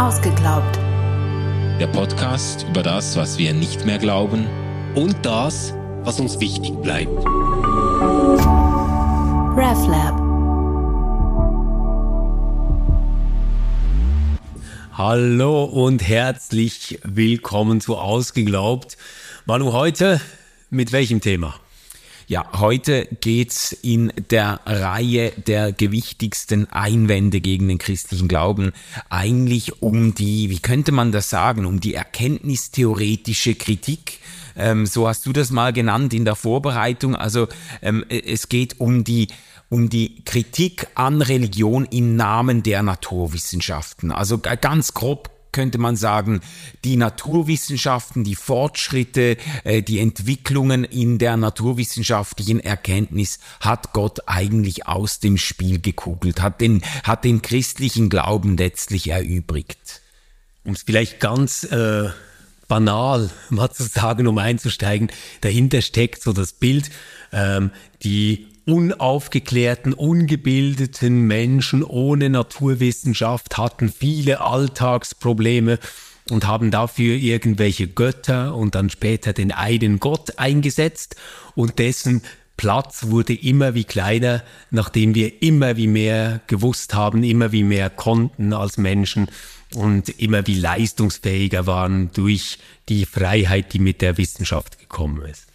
Ausgeglaubt. Der Podcast über das, was wir nicht mehr glauben und das, was uns wichtig bleibt. RefLab. Hallo und herzlich willkommen zu Ausgeglaubt. Manu, heute mit welchem Thema? Ja, heute geht's in der Reihe der gewichtigsten Einwände gegen den christlichen Glauben eigentlich um die, wie könnte man das sagen, um die erkenntnistheoretische Kritik. Ähm, so hast du das mal genannt in der Vorbereitung. Also ähm, es geht um die um die Kritik an Religion im Namen der Naturwissenschaften. Also ganz grob könnte man sagen, die Naturwissenschaften, die Fortschritte, äh, die Entwicklungen in der naturwissenschaftlichen Erkenntnis hat Gott eigentlich aus dem Spiel gekugelt, hat den, hat den christlichen Glauben letztlich erübrigt. Um es vielleicht ganz äh, banal mal zu sagen, um einzusteigen, dahinter steckt so das Bild, ähm, die unaufgeklärten, ungebildeten Menschen ohne Naturwissenschaft hatten viele Alltagsprobleme und haben dafür irgendwelche Götter und dann später den einen Gott eingesetzt und dessen Platz wurde immer wie kleiner, nachdem wir immer wie mehr gewusst haben, immer wie mehr konnten als Menschen und immer wie leistungsfähiger waren durch die Freiheit, die mit der Wissenschaft gekommen ist.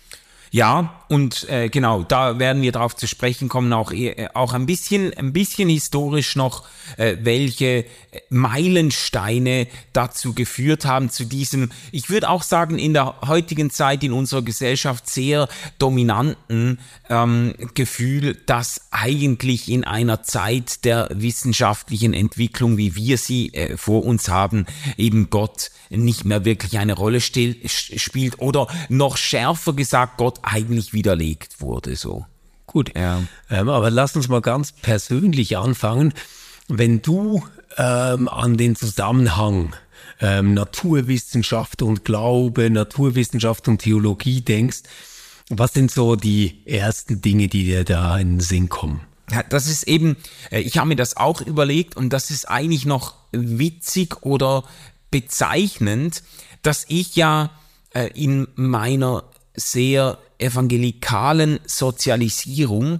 Ja, und äh, genau, da werden wir darauf zu sprechen kommen, auch, äh, auch ein bisschen, ein bisschen historisch noch, äh, welche äh, Meilensteine dazu geführt haben, zu diesem, ich würde auch sagen, in der heutigen Zeit in unserer Gesellschaft sehr dominanten ähm, Gefühl, dass eigentlich in einer Zeit der wissenschaftlichen Entwicklung, wie wir sie äh, vor uns haben, eben Gott nicht mehr wirklich eine Rolle spielt oder noch schärfer gesagt, Gott eigentlich widerlegt wurde, so. Gut, ja. ähm, aber lass uns mal ganz persönlich anfangen. Wenn du ähm, an den Zusammenhang ähm, Naturwissenschaft und Glaube, Naturwissenschaft und Theologie denkst, was sind so die ersten Dinge, die dir da in den Sinn kommen? Ja, das ist eben, äh, ich habe mir das auch überlegt und das ist eigentlich noch witzig oder bezeichnend, dass ich ja äh, in meiner sehr evangelikalen Sozialisierung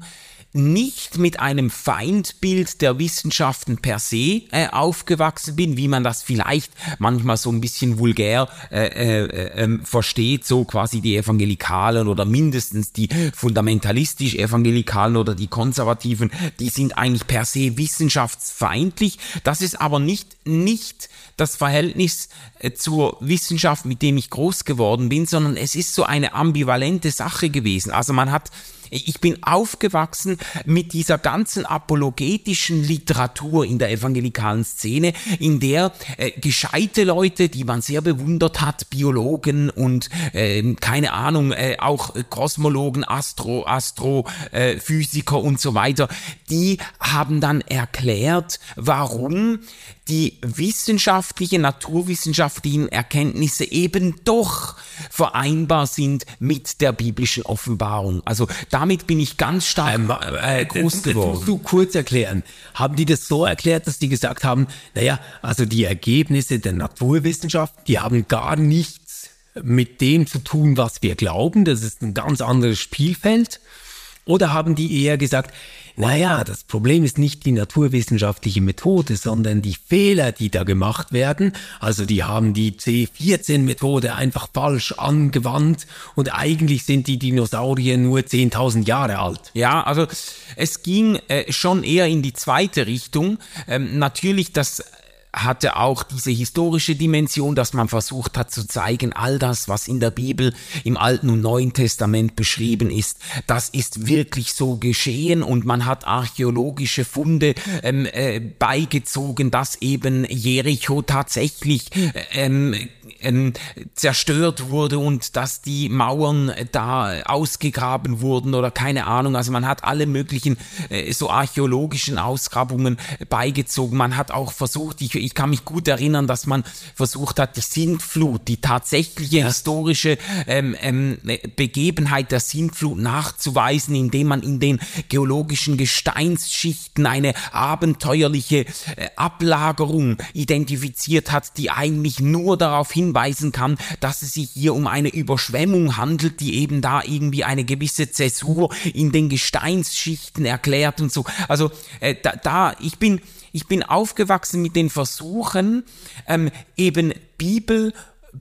nicht mit einem Feindbild der Wissenschaften per se äh, aufgewachsen bin, wie man das vielleicht manchmal so ein bisschen vulgär äh, äh, äh, versteht, so quasi die Evangelikalen oder mindestens die fundamentalistisch Evangelikalen oder die Konservativen, die sind eigentlich per se wissenschaftsfeindlich. Das ist aber nicht nicht das Verhältnis äh, zur Wissenschaft, mit dem ich groß geworden bin, sondern es ist so eine ambivalente Sache gewesen. Also man hat ich bin aufgewachsen mit dieser ganzen apologetischen Literatur in der evangelikalen Szene, in der äh, gescheite Leute, die man sehr bewundert hat, Biologen und äh, keine Ahnung, äh, auch Kosmologen, Astro, Astrophysiker und so weiter, die haben dann erklärt, warum die wissenschaftlichen, naturwissenschaftlichen Erkenntnisse eben doch vereinbar sind mit der biblischen Offenbarung. Also damit bin ich ganz stark ähm, äh, groß geworden. musst du kurz erklären. Haben die das so erklärt, dass die gesagt haben, naja, also die Ergebnisse der Naturwissenschaft, die haben gar nichts mit dem zu tun, was wir glauben. Das ist ein ganz anderes Spielfeld. Oder haben die eher gesagt, naja, das Problem ist nicht die naturwissenschaftliche Methode, sondern die Fehler, die da gemacht werden. Also die haben die C14-Methode einfach falsch angewandt und eigentlich sind die Dinosaurier nur 10.000 Jahre alt. Ja, also es ging äh, schon eher in die zweite Richtung. Ähm, natürlich das hatte auch diese historische Dimension, dass man versucht hat zu zeigen, all das, was in der Bibel im Alten und Neuen Testament beschrieben ist, das ist wirklich so geschehen und man hat archäologische Funde ähm, äh, beigezogen, dass eben Jericho tatsächlich ähm, ähm, zerstört wurde und dass die Mauern da ausgegraben wurden oder keine Ahnung. Also man hat alle möglichen äh, so archäologischen Ausgrabungen beigezogen. Man hat auch versucht, ich ich kann mich gut erinnern, dass man versucht hat, die Sintflut, die tatsächliche historische ähm, ähm, Begebenheit der Sintflut nachzuweisen, indem man in den geologischen Gesteinsschichten eine abenteuerliche äh, Ablagerung identifiziert hat, die eigentlich nur darauf hinweisen kann, dass es sich hier um eine Überschwemmung handelt, die eben da irgendwie eine gewisse Zäsur in den Gesteinsschichten erklärt und so. Also äh, da, da ich bin ich bin aufgewachsen mit den Versuchen, ähm, eben Bibel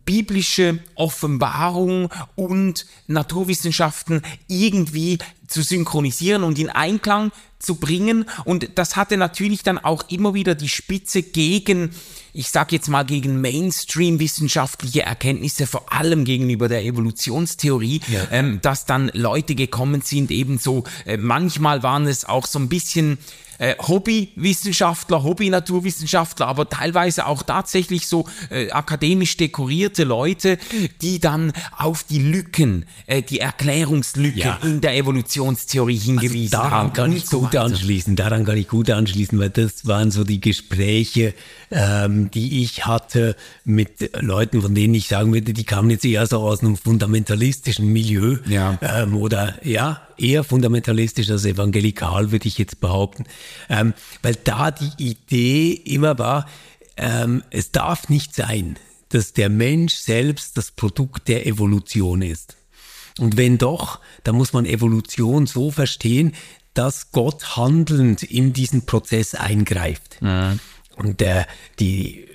biblische Offenbarung und Naturwissenschaften irgendwie zu synchronisieren und in Einklang zu bringen. Und das hatte natürlich dann auch immer wieder die Spitze gegen, ich sag jetzt mal, gegen Mainstream-wissenschaftliche Erkenntnisse, vor allem gegenüber der Evolutionstheorie, ja. ähm, dass dann Leute gekommen sind, ebenso, äh, manchmal waren es auch so ein bisschen äh, Hobbywissenschaftler, Hobby-Naturwissenschaftler, aber teilweise auch tatsächlich so äh, akademisch dekorierte Leute, die dann auf die Lücken, äh, die Erklärungslücke ja. in der Evolutionstheorie also hingewiesen also daran haben. Kann ich gut anschließen, daran kann ich gut anschließen, weil das waren so die Gespräche, ähm, die ich hatte mit Leuten, von denen ich sagen würde, die kamen jetzt eher so aus einem fundamentalistischen Milieu ja. ähm, oder ja, eher fundamentalistisch als evangelikal, würde ich jetzt behaupten. Ähm, weil da die Idee immer war, ähm, es darf nicht sein, dass der Mensch selbst das Produkt der Evolution ist. Und wenn doch, dann muss man Evolution so verstehen, dass Gott handelnd in diesen Prozess eingreift. Mhm. Und äh, die,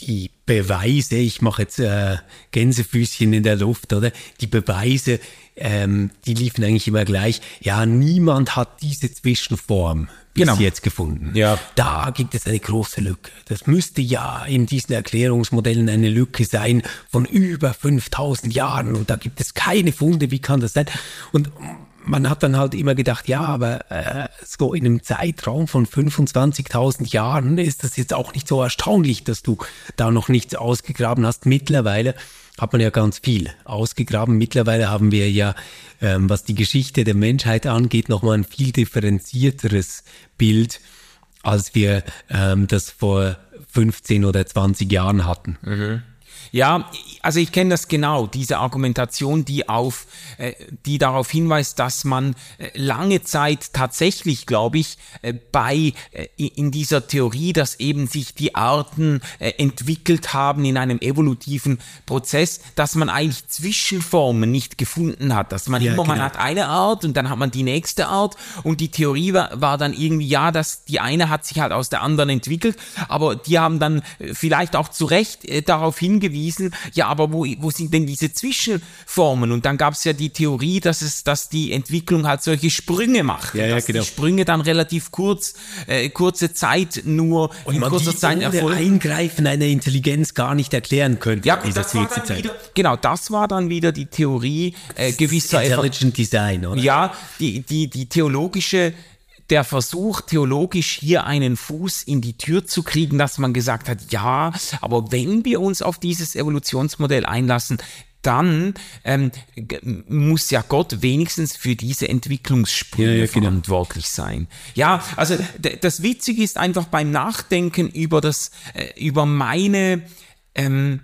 die Beweise, ich mache jetzt äh, Gänsefüßchen in der Luft, oder? Die Beweise ähm, die liefen eigentlich immer gleich. Ja, niemand hat diese Zwischenform bis genau. jetzt gefunden. Ja. Da gibt es eine große Lücke. Das müsste ja in diesen Erklärungsmodellen eine Lücke sein von über 5000 Jahren und da gibt es keine Funde. Wie kann das sein? Und man hat dann halt immer gedacht, ja, aber äh, so in einem Zeitraum von 25.000 Jahren ist das jetzt auch nicht so erstaunlich, dass du da noch nichts ausgegraben hast. Mittlerweile hat man ja ganz viel ausgegraben. Mittlerweile haben wir ja, ähm, was die Geschichte der Menschheit angeht, nochmal ein viel differenzierteres Bild, als wir ähm, das vor 15 oder 20 Jahren hatten. Mhm. Ja, also ich kenne das genau, diese Argumentation, die auf, äh, die darauf hinweist, dass man äh, lange Zeit tatsächlich, glaube ich, äh, bei äh, in dieser Theorie, dass eben sich die Arten äh, entwickelt haben in einem evolutiven Prozess, dass man eigentlich Zwischenformen nicht gefunden hat, dass man ja, immer, genau. man hat eine Art und dann hat man die nächste Art. Und die Theorie war, war dann irgendwie, ja, dass die eine hat sich halt aus der anderen entwickelt, aber die haben dann äh, vielleicht auch zu Recht darauf hingewiesen, ja, aber wo, wo sind denn diese Zwischenformen? Und dann gab es ja die Theorie, dass es, dass die Entwicklung halt solche Sprünge macht. Ja, ja, dass genau. Die Sprünge dann relativ kurz, äh, kurze Zeit nur und in kurzer Zeit erfolgen. Eingreifen einer Intelligenz gar nicht erklären könnte. Ja, das war dann wieder, genau, das war dann wieder die Theorie äh, gewisser Intelligent Design, oder? Ja, die, die, die theologische der Versuch, theologisch hier einen Fuß in die Tür zu kriegen, dass man gesagt hat, ja, aber wenn wir uns auf dieses Evolutionsmodell einlassen, dann ähm, muss ja Gott wenigstens für diese Entwicklungssprünge ja, ja, genau. verantwortlich sein. Ja, also das Witzige ist einfach beim Nachdenken über das, äh, über meine, ähm,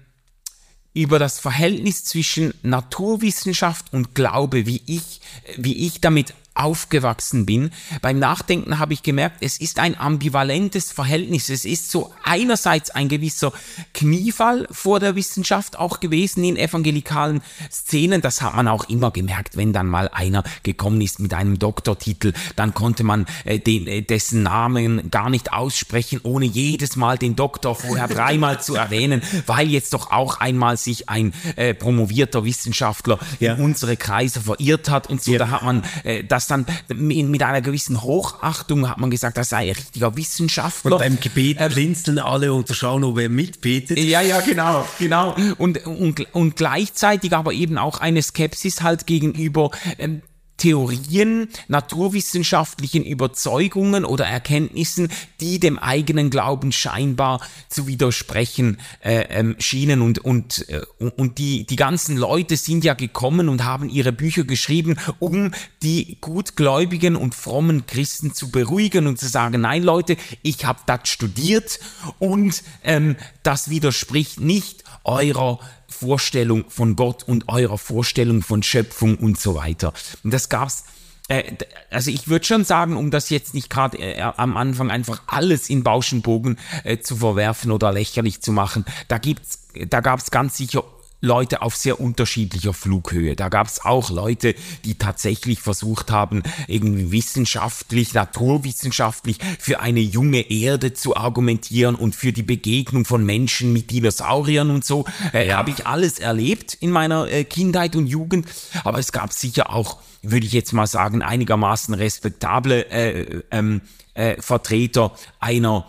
über das Verhältnis zwischen Naturwissenschaft und Glaube, wie ich, wie ich damit aufgewachsen bin. Beim Nachdenken habe ich gemerkt, es ist ein ambivalentes Verhältnis. Es ist so einerseits ein gewisser Kniefall vor der Wissenschaft auch gewesen in evangelikalen Szenen. Das hat man auch immer gemerkt, wenn dann mal einer gekommen ist mit einem Doktortitel, dann konnte man äh, den, äh, dessen Namen gar nicht aussprechen, ohne jedes Mal den Doktor vorher dreimal zu erwähnen, weil jetzt doch auch einmal sich ein äh, promovierter Wissenschaftler ja. in unsere Kreise verirrt hat und so. Ja. Da hat man äh, das das dann mit einer gewissen Hochachtung hat man gesagt, das sei ein richtiger Wissenschaftler. Und beim Gebet ähm, blinzeln alle und schauen, ob er mitbetet. Ja, ja, genau, genau. Und, und, und gleichzeitig aber eben auch eine Skepsis halt gegenüber ähm, Theorien, naturwissenschaftlichen Überzeugungen oder Erkenntnissen, die dem eigenen Glauben scheinbar zu widersprechen äh, ähm, schienen und und äh, und die die ganzen Leute sind ja gekommen und haben ihre Bücher geschrieben, um die gutgläubigen und frommen Christen zu beruhigen und zu sagen, nein Leute, ich habe das studiert und ähm, das widerspricht nicht eurer Vorstellung von Gott und eurer Vorstellung von Schöpfung und so weiter. Und das gab's äh, also ich würde schon sagen, um das jetzt nicht gerade äh, am Anfang einfach alles in Bauschenbogen äh, zu verwerfen oder lächerlich zu machen, da gibt's, da gab's ganz sicher Leute auf sehr unterschiedlicher Flughöhe. Da gab es auch Leute, die tatsächlich versucht haben, irgendwie wissenschaftlich, naturwissenschaftlich für eine junge Erde zu argumentieren und für die Begegnung von Menschen mit Dinosauriern und so. Äh, Habe ich alles erlebt in meiner äh, Kindheit und Jugend. Aber es gab sicher auch, würde ich jetzt mal sagen, einigermaßen respektable äh, ähm, äh, Vertreter einer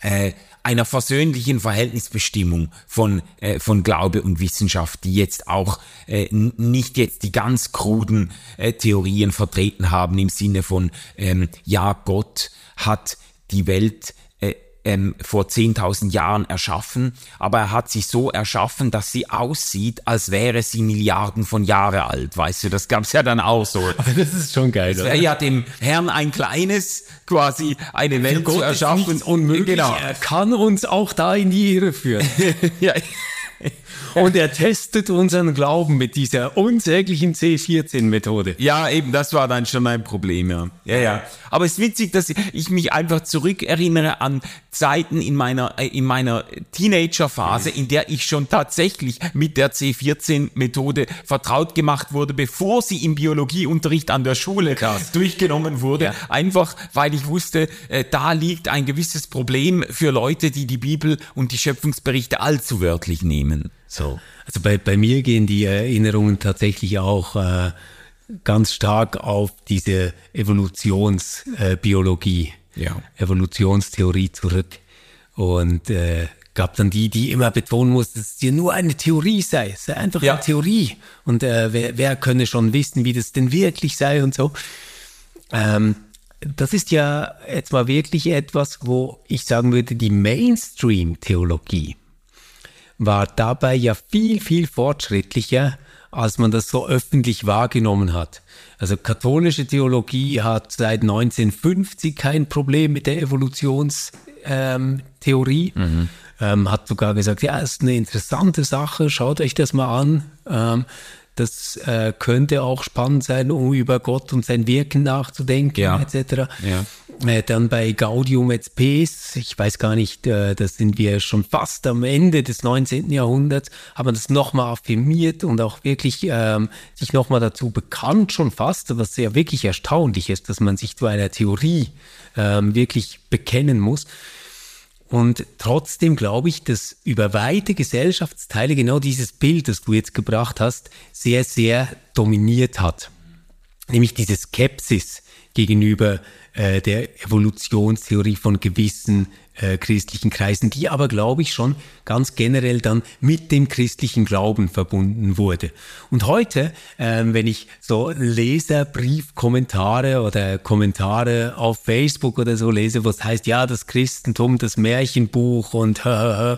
äh, einer versöhnlichen Verhältnisbestimmung von, äh, von Glaube und Wissenschaft, die jetzt auch äh, nicht jetzt die ganz kruden äh, Theorien vertreten haben im Sinne von, ähm, ja, Gott hat die Welt ähm, vor 10.000 Jahren erschaffen, aber er hat sie so erschaffen, dass sie aussieht, als wäre sie Milliarden von Jahre alt. Weißt du, das gab's ja dann auch so. Aber das ist schon geil. Es wäre ja dem Herrn ein kleines, quasi eine Welt zu erschaffen. unmöglich. Genau. Er kann uns auch da in die Irre führen. ja. Und er testet unseren Glauben mit dieser unsäglichen C14-Methode. Ja, eben, das war dann schon ein Problem, ja. Ja, ja. Aber es ist witzig, dass ich mich einfach zurückerinnere an Zeiten in meiner, äh, in meiner Teenagerphase, in der ich schon tatsächlich mit der C14-Methode vertraut gemacht wurde, bevor sie im Biologieunterricht an der Schule Krass. durchgenommen wurde. Ja. Einfach, weil ich wusste, äh, da liegt ein gewisses Problem für Leute, die die Bibel und die Schöpfungsberichte allzu wörtlich nehmen. So. Also bei, bei mir gehen die Erinnerungen tatsächlich auch äh, ganz stark auf diese Evolutionsbiologie, äh, ja. Evolutionstheorie zurück. Und äh, gab dann die, die immer betonen muss, dass es dir nur eine Theorie sei. Es sei einfach ja. eine Theorie. Und äh, wer, wer könne schon wissen, wie das denn wirklich sei und so. Ähm, das ist ja jetzt mal wirklich etwas, wo ich sagen würde, die Mainstream-Theologie war dabei ja viel, viel fortschrittlicher, als man das so öffentlich wahrgenommen hat. Also katholische Theologie hat seit 1950 kein Problem mit der Evolutionstheorie. Ähm, mhm. ähm, hat sogar gesagt, ja, ist eine interessante Sache, schaut euch das mal an. Ähm, das äh, könnte auch spannend sein, um über Gott und sein Wirken nachzudenken, ja. etc. Ja. Äh, dann bei Gaudium et Spes, ich weiß gar nicht, äh, da sind wir schon fast am Ende des 19. Jahrhunderts, haben das nochmal affirmiert und auch wirklich ähm, sich nochmal dazu bekannt, schon fast, was sehr wirklich erstaunlich ist, dass man sich zu einer Theorie ähm, wirklich bekennen muss. Und trotzdem glaube ich, dass über weite Gesellschaftsteile genau dieses Bild, das du jetzt gebracht hast, sehr, sehr dominiert hat. Nämlich diese Skepsis gegenüber äh, der Evolutionstheorie von gewissen äh, christlichen Kreisen, die aber, glaube ich, schon ganz generell dann mit dem christlichen Glauben verbunden wurde. Und heute, äh, wenn ich so Leserbriefkommentare oder Kommentare auf Facebook oder so lese, was heißt, ja, das Christentum, das Märchenbuch und äh,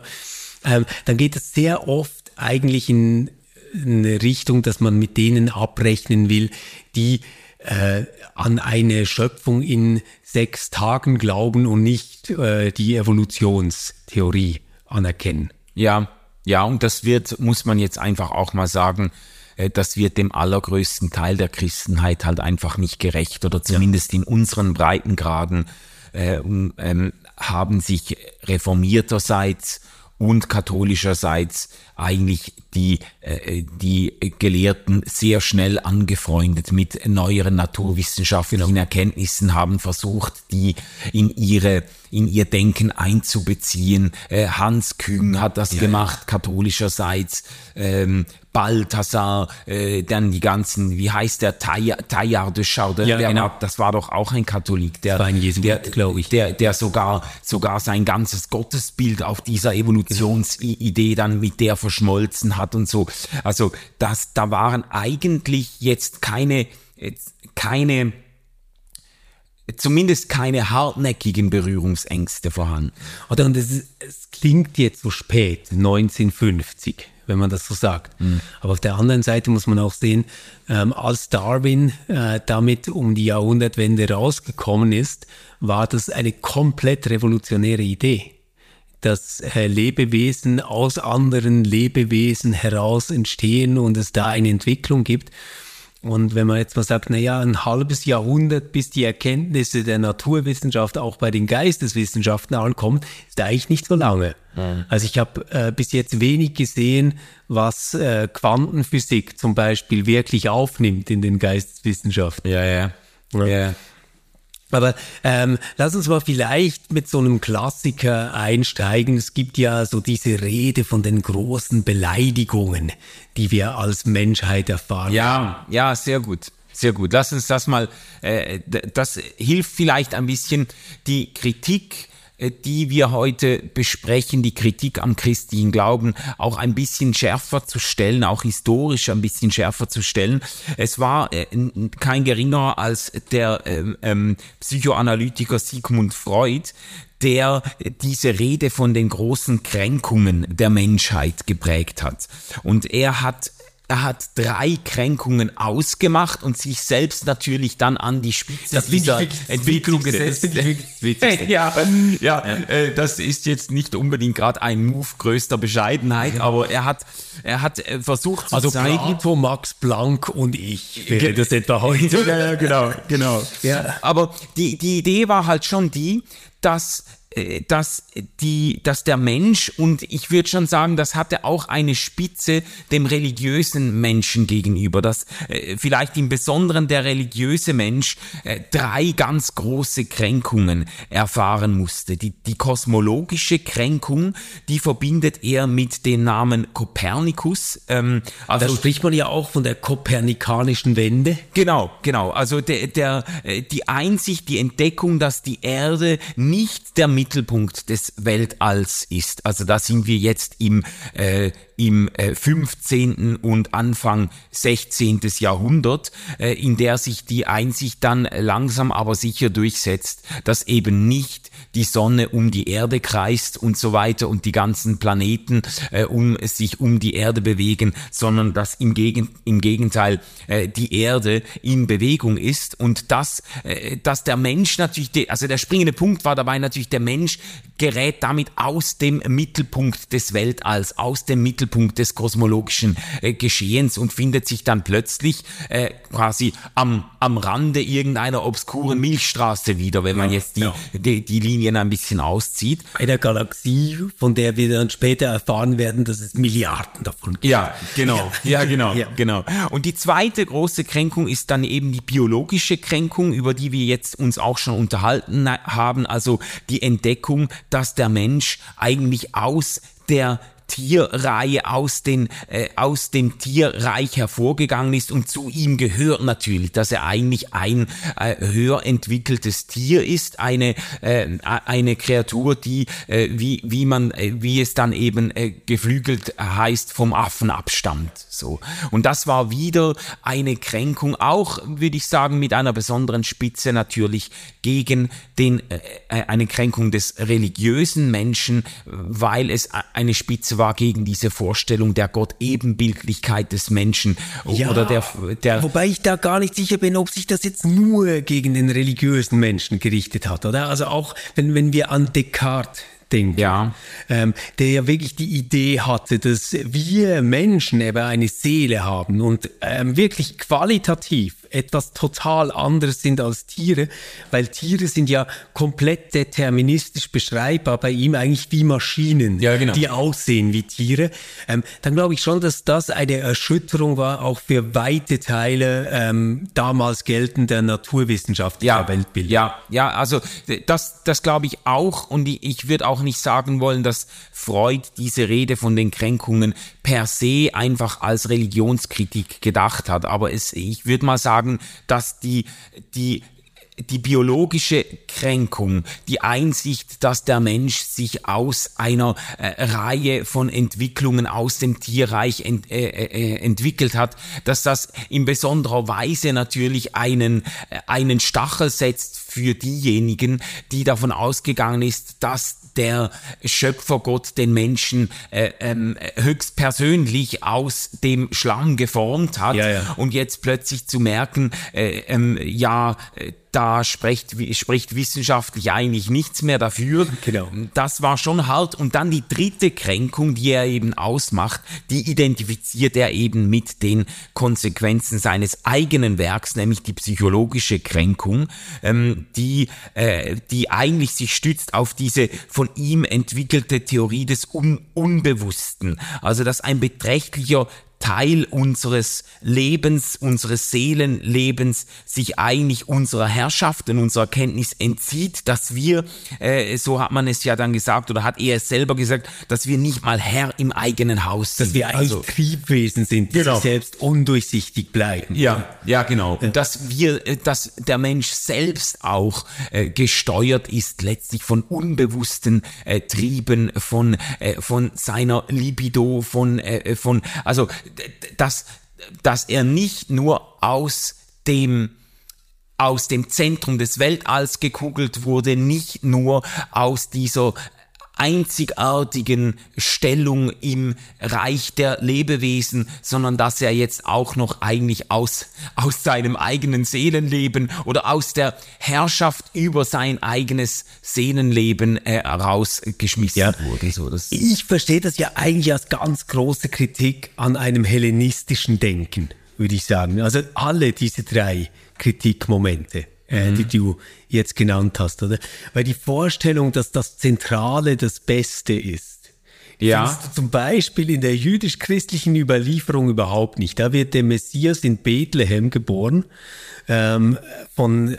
dann geht es sehr oft eigentlich in eine Richtung, dass man mit denen abrechnen will, die äh, an eine Schöpfung in sechs Tagen glauben und nicht äh, die Evolutionstheorie anerkennen. Ja, ja, und das wird, muss man jetzt einfach auch mal sagen, äh, das wird dem allergrößten Teil der Christenheit halt einfach nicht gerecht oder zumindest ja. in unseren Breitengraden äh, ähm, haben sich reformierterseits und katholischerseits eigentlich die, äh, die Gelehrten sehr schnell angefreundet mit neueren naturwissenschaftlichen genau. Erkenntnissen, haben versucht, die in ihre in ihr Denken einzubeziehen. Äh, Hans Küng hat das ja, gemacht, katholischerseits. Ähm, Balthasar, äh, dann die ganzen, wie heißt der, Taillard de Chardin, ja, genau. das war doch auch ein Katholik, der, ein Jesuit, glaube ich. Der, der sogar, sogar sein ganzes Gottesbild auf dieser Evolutionsidee dann mit der verschmolzen hat und so. Also, das, da waren eigentlich jetzt keine keine, zumindest keine hartnäckigen Berührungsängste vorhanden. Oder und es, es klingt jetzt so spät, 1950 wenn man das so sagt. Mhm. Aber auf der anderen Seite muss man auch sehen, ähm, als Darwin äh, damit um die Jahrhundertwende rausgekommen ist, war das eine komplett revolutionäre Idee. Dass äh, Lebewesen aus anderen Lebewesen heraus entstehen und es da eine Entwicklung gibt. Und wenn man jetzt mal sagt, na ja, ein halbes Jahrhundert, bis die Erkenntnisse der Naturwissenschaft auch bei den Geisteswissenschaften ankommen, ist eigentlich nicht so lange. Mhm. Also ich habe äh, bis jetzt wenig gesehen, was äh, Quantenphysik zum Beispiel wirklich aufnimmt in den Geisteswissenschaften. Ja, ja. ja. ja. Aber ähm, lass uns mal vielleicht mit so einem Klassiker einsteigen. Es gibt ja so diese Rede von den großen Beleidigungen, die wir als Menschheit erfahren. Ja, ja, sehr gut. Sehr gut. Lass uns das mal, äh, das hilft vielleicht ein bisschen die Kritik die wir heute besprechen, die Kritik am christlichen Glauben auch ein bisschen schärfer zu stellen, auch historisch ein bisschen schärfer zu stellen. Es war äh, kein geringerer als der ähm, ähm, Psychoanalytiker Sigmund Freud, der diese Rede von den großen Kränkungen der Menschheit geprägt hat. Und er hat er hat drei Kränkungen ausgemacht und sich selbst natürlich dann an die Spitze das dieser Entwicklung gesetzt. Das ja, ja, äh, das ist jetzt nicht unbedingt gerade ein Move größter Bescheidenheit, aber er hat, er hat äh, versucht zu also zeigen. Plato, Max Planck und ich wäre das etwa heute. ja, genau, genau. Ja. Aber die, die Idee war halt schon die, dass dass die, dass der Mensch und ich würde schon sagen, das hatte auch eine Spitze dem religiösen Menschen gegenüber, dass äh, vielleicht im Besonderen der religiöse Mensch äh, drei ganz große Kränkungen erfahren musste. Die, die kosmologische Kränkung, die verbindet er mit dem Namen Kopernikus. Ähm, also da spricht man ja auch von der kopernikanischen Wende. Genau, genau. Also der, der, äh, die Einsicht, die Entdeckung, dass die Erde nicht der Mittelpunkt des Weltalls ist. Also da sind wir jetzt im, äh, im äh, 15. und Anfang 16. Jahrhundert, äh, in der sich die Einsicht dann langsam aber sicher durchsetzt, dass eben nicht die Sonne um die Erde kreist und so weiter und die ganzen Planeten äh, um sich um die Erde bewegen, sondern dass im, Gegen im Gegenteil äh, die Erde in Bewegung ist und dass, äh, dass der Mensch natürlich, de, also der springende Punkt war dabei natürlich, der Mensch gerät damit aus dem Mittelpunkt des Weltalls, aus dem Mittelpunkt des kosmologischen äh, Geschehens und findet sich dann plötzlich äh, quasi am, am Rande irgendeiner obskuren Milchstraße wieder, wenn man ja, jetzt die, ja. die, die Linie Linien ein bisschen auszieht. Eine Galaxie, von der wir dann später erfahren werden, dass es Milliarden davon gibt. Ja, genau. Ja, genau, ja. genau. Und die zweite große Kränkung ist dann eben die biologische Kränkung, über die wir jetzt uns auch schon unterhalten haben. Also die Entdeckung, dass der Mensch eigentlich aus der Tierreihe aus, den, äh, aus dem Tierreich hervorgegangen ist und zu ihm gehört natürlich, dass er eigentlich ein äh, höher entwickeltes Tier ist, eine, äh, eine Kreatur, die, äh, wie, wie man, äh, wie es dann eben äh, geflügelt heißt, vom Affen abstammt. So. Und das war wieder eine Kränkung, auch, würde ich sagen, mit einer besonderen Spitze natürlich gegen den, äh, äh eine Kränkung des religiösen Menschen, weil es eine Spitze war, war gegen diese Vorstellung der Gott-Ebenbildlichkeit des Menschen ja, oder der, der. Wobei ich da gar nicht sicher bin, ob sich das jetzt nur gegen den religiösen Menschen gerichtet hat, oder? Also auch wenn, wenn wir an Descartes denken, ja. Ähm, der ja wirklich die Idee hatte, dass wir Menschen eben eine Seele haben und ähm, wirklich qualitativ etwas total anderes sind als Tiere, weil Tiere sind ja komplett deterministisch beschreibbar, bei ihm eigentlich wie Maschinen, ja, genau. die aussehen wie Tiere, ähm, dann glaube ich schon, dass das eine Erschütterung war, auch für weite Teile ähm, damals geltender naturwissenschaftlicher ja, Weltbild. Ja, ja, also das, das glaube ich auch und ich, ich würde auch nicht sagen wollen, dass Freud diese Rede von den Kränkungen per se einfach als Religionskritik gedacht hat, aber es, ich würde mal sagen, dass die, die die biologische Kränkung, die Einsicht, dass der Mensch sich aus einer äh, Reihe von Entwicklungen aus dem Tierreich ent, äh, äh, entwickelt hat, dass das in besonderer Weise natürlich einen, äh, einen Stachel setzt für diejenigen, die davon ausgegangen ist, dass der Schöpfergott den Menschen äh, ähm, höchstpersönlich aus dem Schlamm geformt hat ja, ja. und jetzt plötzlich zu merken, äh, ähm, ja, äh, da spricht, spricht wissenschaftlich eigentlich nichts mehr dafür. Genau. Das war schon hart. Und dann die dritte Kränkung, die er eben ausmacht, die identifiziert er eben mit den Konsequenzen seines eigenen Werks, nämlich die psychologische Kränkung, ähm, die, äh, die eigentlich sich stützt auf diese von ihm entwickelte Theorie des Un Unbewussten. Also, dass ein beträchtlicher Teil unseres Lebens, unseres Seelenlebens sich eigentlich unserer Herrschaft und unserer Kenntnis entzieht, dass wir, äh, so hat man es ja dann gesagt oder hat er es selber gesagt, dass wir nicht mal Herr im eigenen Haus sind. Dass wir eigentlich also, Triebwesen sind, die genau. sich selbst undurchsichtig bleiben. Ja, ja, genau. Und dass wir, äh, dass der Mensch selbst auch äh, gesteuert ist, letztlich von unbewussten äh, Trieben, von, äh, von seiner Libido, von, äh, von, also dass, dass er nicht nur aus dem aus dem Zentrum des Weltalls gekugelt wurde, nicht nur aus dieser einzigartigen Stellung im Reich der Lebewesen, sondern dass er jetzt auch noch eigentlich aus, aus seinem eigenen Seelenleben oder aus der Herrschaft über sein eigenes Seelenleben äh, rausgeschmissen ja. wurde. So, das ich verstehe das ja eigentlich als ganz große Kritik an einem hellenistischen Denken, würde ich sagen. Also alle diese drei Kritikmomente äh, mhm. die du jetzt genannt hast, oder? Weil die Vorstellung, dass das Zentrale das Beste ist, ja. du zum Beispiel in der jüdisch-christlichen Überlieferung überhaupt nicht. Da wird der Messias in Bethlehem geboren, ähm, von äh,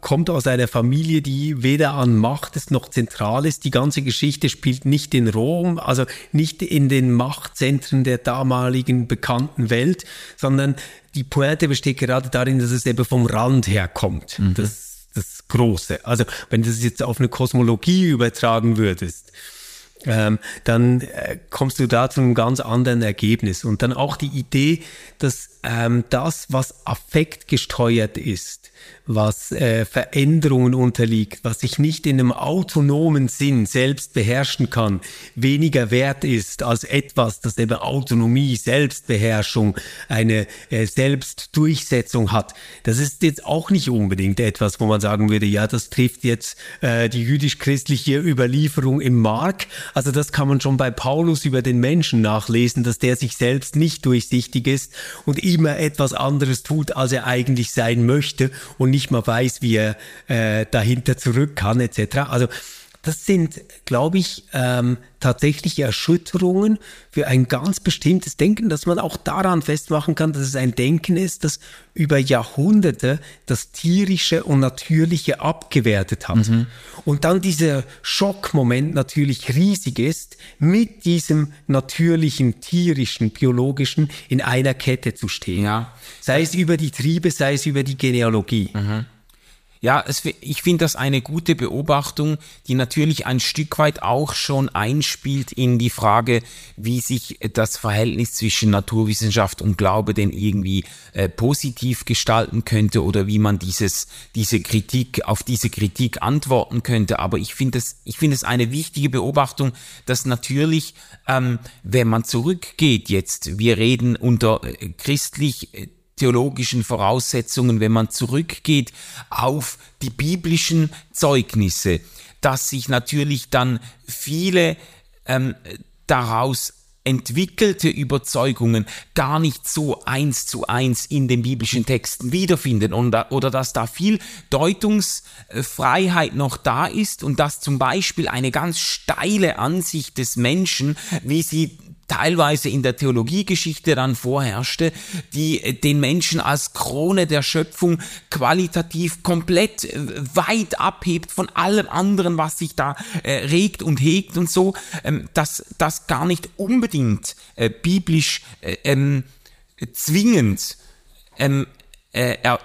kommt aus einer Familie, die weder an Macht ist noch zentral ist. Die ganze Geschichte spielt nicht in Rom, also nicht in den Machtzentren der damaligen bekannten Welt, sondern die Pointe besteht gerade darin, dass es eben vom Rand her kommt. Mhm. Das, das Große. Also wenn du das jetzt auf eine Kosmologie übertragen würdest, ähm, dann äh, kommst du da zu einem ganz anderen Ergebnis. Und dann auch die Idee, dass ähm, das, was affektgesteuert ist, was äh, Veränderungen unterliegt, was sich nicht in einem autonomen Sinn selbst beherrschen kann, weniger wert ist als etwas, das eben Autonomie, Selbstbeherrschung, eine äh, Selbstdurchsetzung hat. Das ist jetzt auch nicht unbedingt etwas, wo man sagen würde, ja, das trifft jetzt äh, die jüdisch-christliche Überlieferung im Mark. Also das kann man schon bei Paulus über den Menschen nachlesen, dass der sich selbst nicht durchsichtig ist und immer etwas anderes tut, als er eigentlich sein möchte und nicht mal weiß, wie er äh, dahinter zurück kann, etc. Also das sind, glaube ich, ähm, tatsächlich Erschütterungen für ein ganz bestimmtes Denken, dass man auch daran festmachen kann, dass es ein Denken ist, das über Jahrhunderte das Tierische und Natürliche abgewertet hat. Mhm. Und dann dieser Schockmoment natürlich riesig ist, mit diesem natürlichen, tierischen, biologischen in einer Kette zu stehen. Ja. Sei es über die Triebe, sei es über die Genealogie. Mhm. Ja, es, ich finde das eine gute Beobachtung, die natürlich ein Stück weit auch schon einspielt in die Frage, wie sich das Verhältnis zwischen Naturwissenschaft und Glaube denn irgendwie äh, positiv gestalten könnte oder wie man dieses, diese Kritik, auf diese Kritik antworten könnte. Aber ich finde es, ich finde es eine wichtige Beobachtung, dass natürlich, ähm, wenn man zurückgeht jetzt, wir reden unter äh, christlich äh, theologischen Voraussetzungen, wenn man zurückgeht auf die biblischen Zeugnisse, dass sich natürlich dann viele ähm, daraus entwickelte Überzeugungen gar nicht so eins zu eins in den biblischen Texten wiederfinden und, oder dass da viel Deutungsfreiheit noch da ist und dass zum Beispiel eine ganz steile Ansicht des Menschen, wie sie teilweise in der Theologiegeschichte dann vorherrschte, die äh, den Menschen als Krone der Schöpfung qualitativ komplett äh, weit abhebt von allem anderen, was sich da äh, regt und hegt und so, ähm, dass das gar nicht unbedingt biblisch äh, ähm, zwingend ähm, äh, äh,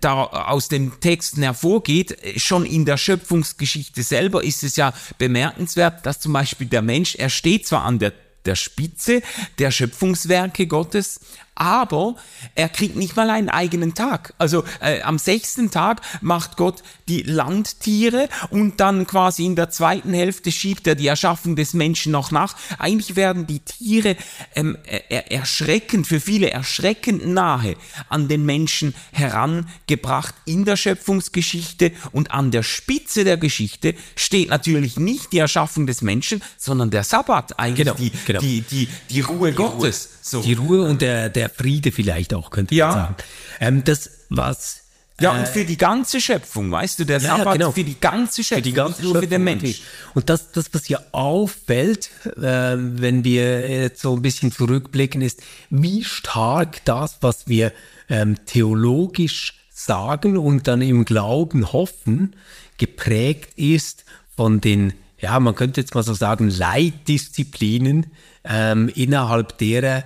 da aus den Texten hervorgeht, schon in der Schöpfungsgeschichte selber ist es ja bemerkenswert, dass zum Beispiel der Mensch, er steht zwar an der der Spitze der Schöpfungswerke Gottes, aber er kriegt nicht mal einen eigenen Tag. Also äh, am sechsten Tag macht Gott die Landtiere und dann quasi in der zweiten Hälfte schiebt er die Erschaffung des Menschen noch nach. Eigentlich werden die Tiere ähm, er erschreckend, für viele erschreckend nahe an den Menschen herangebracht in der Schöpfungsgeschichte und an der Spitze der Geschichte steht natürlich nicht die Erschaffung des Menschen, sondern der Sabbat, eigentlich genau, die, genau. Die, die, die Ruhe die Gottes. Ruhe. So. Die Ruhe und der, der Friede vielleicht auch, könnte ja. man sagen. Ähm, das, was ja, und für die ganze Schöpfung, weißt du, der ja, Sabbat genau. für die ganze Schöpfung, für die ganze nur Schöpfung, für den Mensch. Und das, das was hier auffällt, äh, wenn wir jetzt so ein bisschen zurückblicken, ist, wie stark das, was wir ähm, theologisch sagen und dann im Glauben hoffen, geprägt ist von den, ja, man könnte jetzt mal so sagen, Leitdisziplinen, ähm, innerhalb derer äh,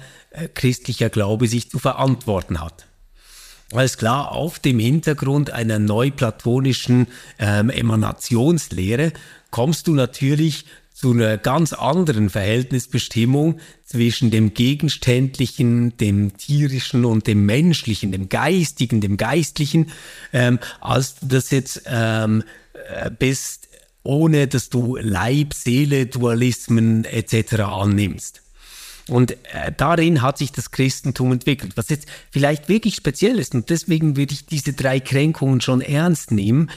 christlicher Glaube sich zu verantworten hat. Alles klar, auf dem Hintergrund einer neuplatonischen ähm, Emanationslehre kommst du natürlich zu einer ganz anderen Verhältnisbestimmung zwischen dem Gegenständlichen, dem Tierischen und dem Menschlichen, dem Geistigen, dem Geistlichen, ähm, als du das jetzt ähm, äh, bist ohne dass du Leib, Seele, Dualismen etc. annimmst. Und äh, darin hat sich das Christentum entwickelt. Was jetzt vielleicht wirklich speziell ist, und deswegen würde ich diese drei Kränkungen schon ernst nehmen,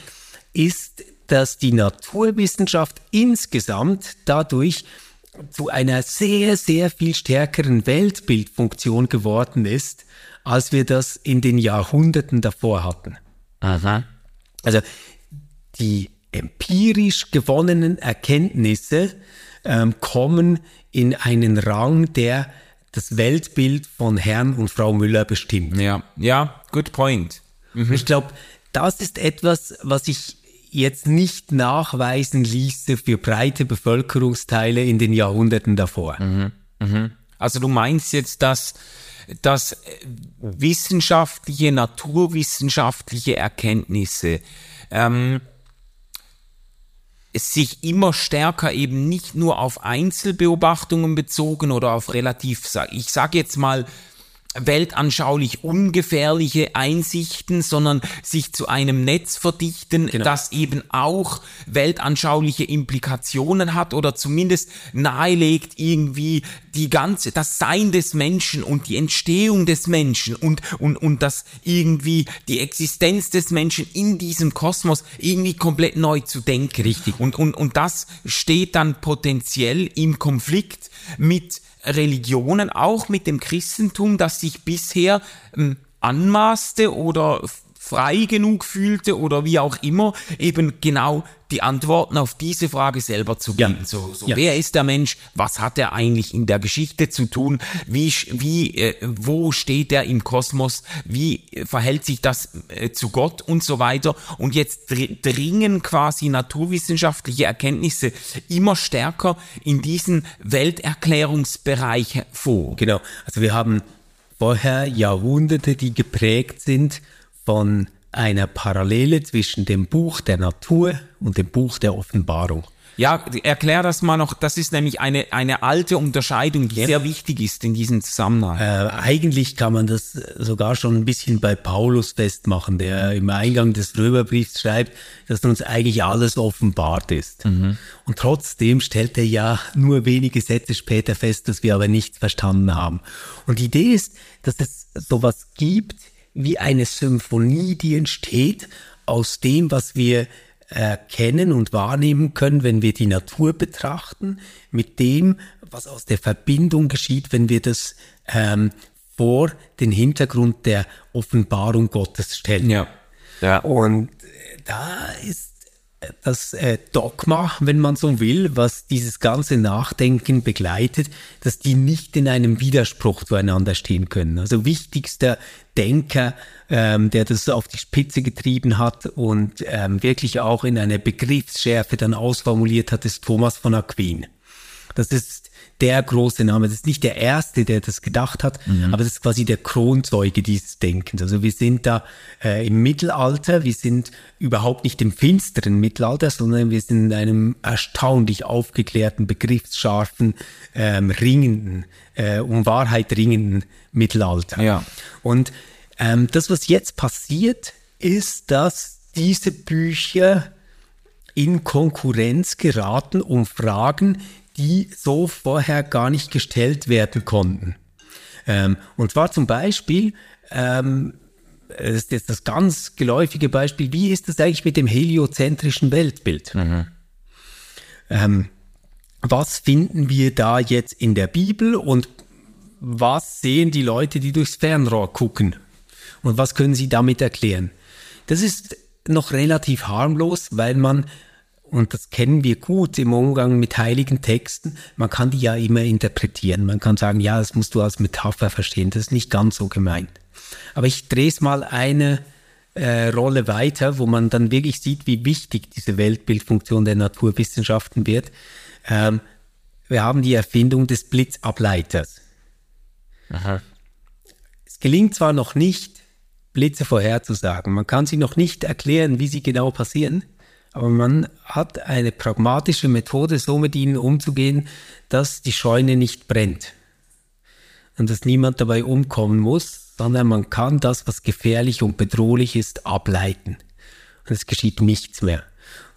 ist, dass die Naturwissenschaft insgesamt dadurch zu einer sehr, sehr viel stärkeren Weltbildfunktion geworden ist, als wir das in den Jahrhunderten davor hatten. Aha. Also die empirisch gewonnenen Erkenntnisse ähm, kommen in einen Rang, der das Weltbild von Herrn und Frau Müller bestimmt. Ja, ja, good point. Mhm. Ich glaube, das ist etwas, was ich jetzt nicht nachweisen ließe für breite Bevölkerungsteile in den Jahrhunderten davor. Mhm. Mhm. Also du meinst jetzt, dass, dass wissenschaftliche, naturwissenschaftliche Erkenntnisse ähm, sich immer stärker eben nicht nur auf Einzelbeobachtungen bezogen oder auf relativ, ich sage jetzt mal, weltanschaulich ungefährliche Einsichten, sondern sich zu einem Netz verdichten, genau. das eben auch weltanschauliche Implikationen hat oder zumindest nahelegt irgendwie die ganze, das Sein des Menschen und die Entstehung des Menschen und, und, und das irgendwie die Existenz des Menschen in diesem Kosmos irgendwie komplett neu zu denken. Richtig. Und, und, und das steht dann potenziell im Konflikt mit Religionen, auch mit dem Christentum, das sich bisher ähm, anmaßte oder frei genug fühlte oder wie auch immer, eben genau die Antworten auf diese Frage selber zu geben. Ja. So, so ja. wer ist der Mensch? Was hat er eigentlich in der Geschichte zu tun? Wie, wie, äh, wo steht er im Kosmos? Wie verhält sich das äh, zu Gott und so weiter? Und jetzt dringen quasi naturwissenschaftliche Erkenntnisse immer stärker in diesen Welterklärungsbereich vor. Genau. Also wir haben vorher Jahrhunderte, die geprägt sind von einer Parallele zwischen dem Buch der Natur und dem Buch der Offenbarung. Ja, erklär das mal noch. Das ist nämlich eine, eine alte Unterscheidung, die ja. sehr wichtig ist in diesem Zusammenhang. Äh, eigentlich kann man das sogar schon ein bisschen bei Paulus festmachen, der im Eingang des Römerbriefs schreibt, dass uns eigentlich alles offenbart ist. Mhm. Und trotzdem stellt er ja nur wenige Sätze später fest, dass wir aber nichts verstanden haben. Und die Idee ist, dass es sowas gibt, wie eine Symphonie, die entsteht aus dem, was wir erkennen und wahrnehmen können, wenn wir die Natur betrachten, mit dem, was aus der Verbindung geschieht, wenn wir das ähm, vor den Hintergrund der Offenbarung Gottes stellen. Ja. ja. Und da ist das äh, Dogma, wenn man so will, was dieses ganze Nachdenken begleitet, dass die nicht in einem Widerspruch zueinander stehen können. Also wichtigster Denker, ähm, der das auf die Spitze getrieben hat und ähm, wirklich auch in einer Begriffsschärfe dann ausformuliert hat, ist Thomas von Aquin. Das ist der große Name. Das ist nicht der erste, der das gedacht hat, mhm. aber das ist quasi der Kronzeuge dieses Denkens. Also wir sind da äh, im Mittelalter, wir sind überhaupt nicht im finsteren Mittelalter, sondern wir sind in einem erstaunlich aufgeklärten, begriffsscharfen, ähm, ringenden, äh, um Wahrheit ringenden Mittelalter. Ja. Und ähm, das, was jetzt passiert, ist, dass diese Bücher in Konkurrenz geraten um Fragen, die so vorher gar nicht gestellt werden konnten. Ähm, und zwar zum Beispiel, ähm, das ist jetzt das ganz geläufige Beispiel, wie ist das eigentlich mit dem heliozentrischen Weltbild? Mhm. Ähm, was finden wir da jetzt in der Bibel und was sehen die Leute, die durchs Fernrohr gucken? Und was können sie damit erklären? Das ist noch relativ harmlos, weil man und das kennen wir gut im Umgang mit heiligen Texten, man kann die ja immer interpretieren. Man kann sagen, ja, das musst du als Metapher verstehen. Das ist nicht ganz so gemeint. Aber ich drehe es mal eine äh, Rolle weiter, wo man dann wirklich sieht, wie wichtig diese Weltbildfunktion der Naturwissenschaften wird. Ähm, wir haben die Erfindung des Blitzableiters. Aha. Es gelingt zwar noch nicht, Blitze vorherzusagen. Man kann sie noch nicht erklären, wie sie genau passieren. Aber man hat eine pragmatische Methode, so mit ihnen umzugehen, dass die Scheune nicht brennt. Und dass niemand dabei umkommen muss, sondern man kann das, was gefährlich und bedrohlich ist, ableiten. Und es geschieht nichts mehr.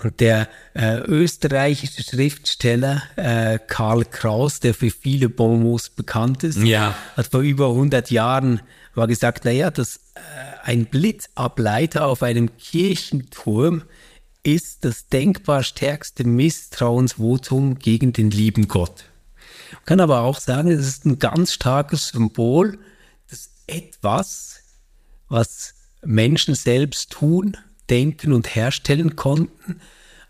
Und der äh, österreichische Schriftsteller äh, Karl Kraus, der für viele Bonbons bekannt ist, ja. hat vor über 100 Jahren mal gesagt, naja, dass äh, ein Blitzableiter auf einem Kirchenturm ist das denkbar stärkste Misstrauensvotum gegen den lieben Gott. Man kann aber auch sagen, es ist ein ganz starkes Symbol, dass etwas, was Menschen selbst tun, denken und herstellen konnten,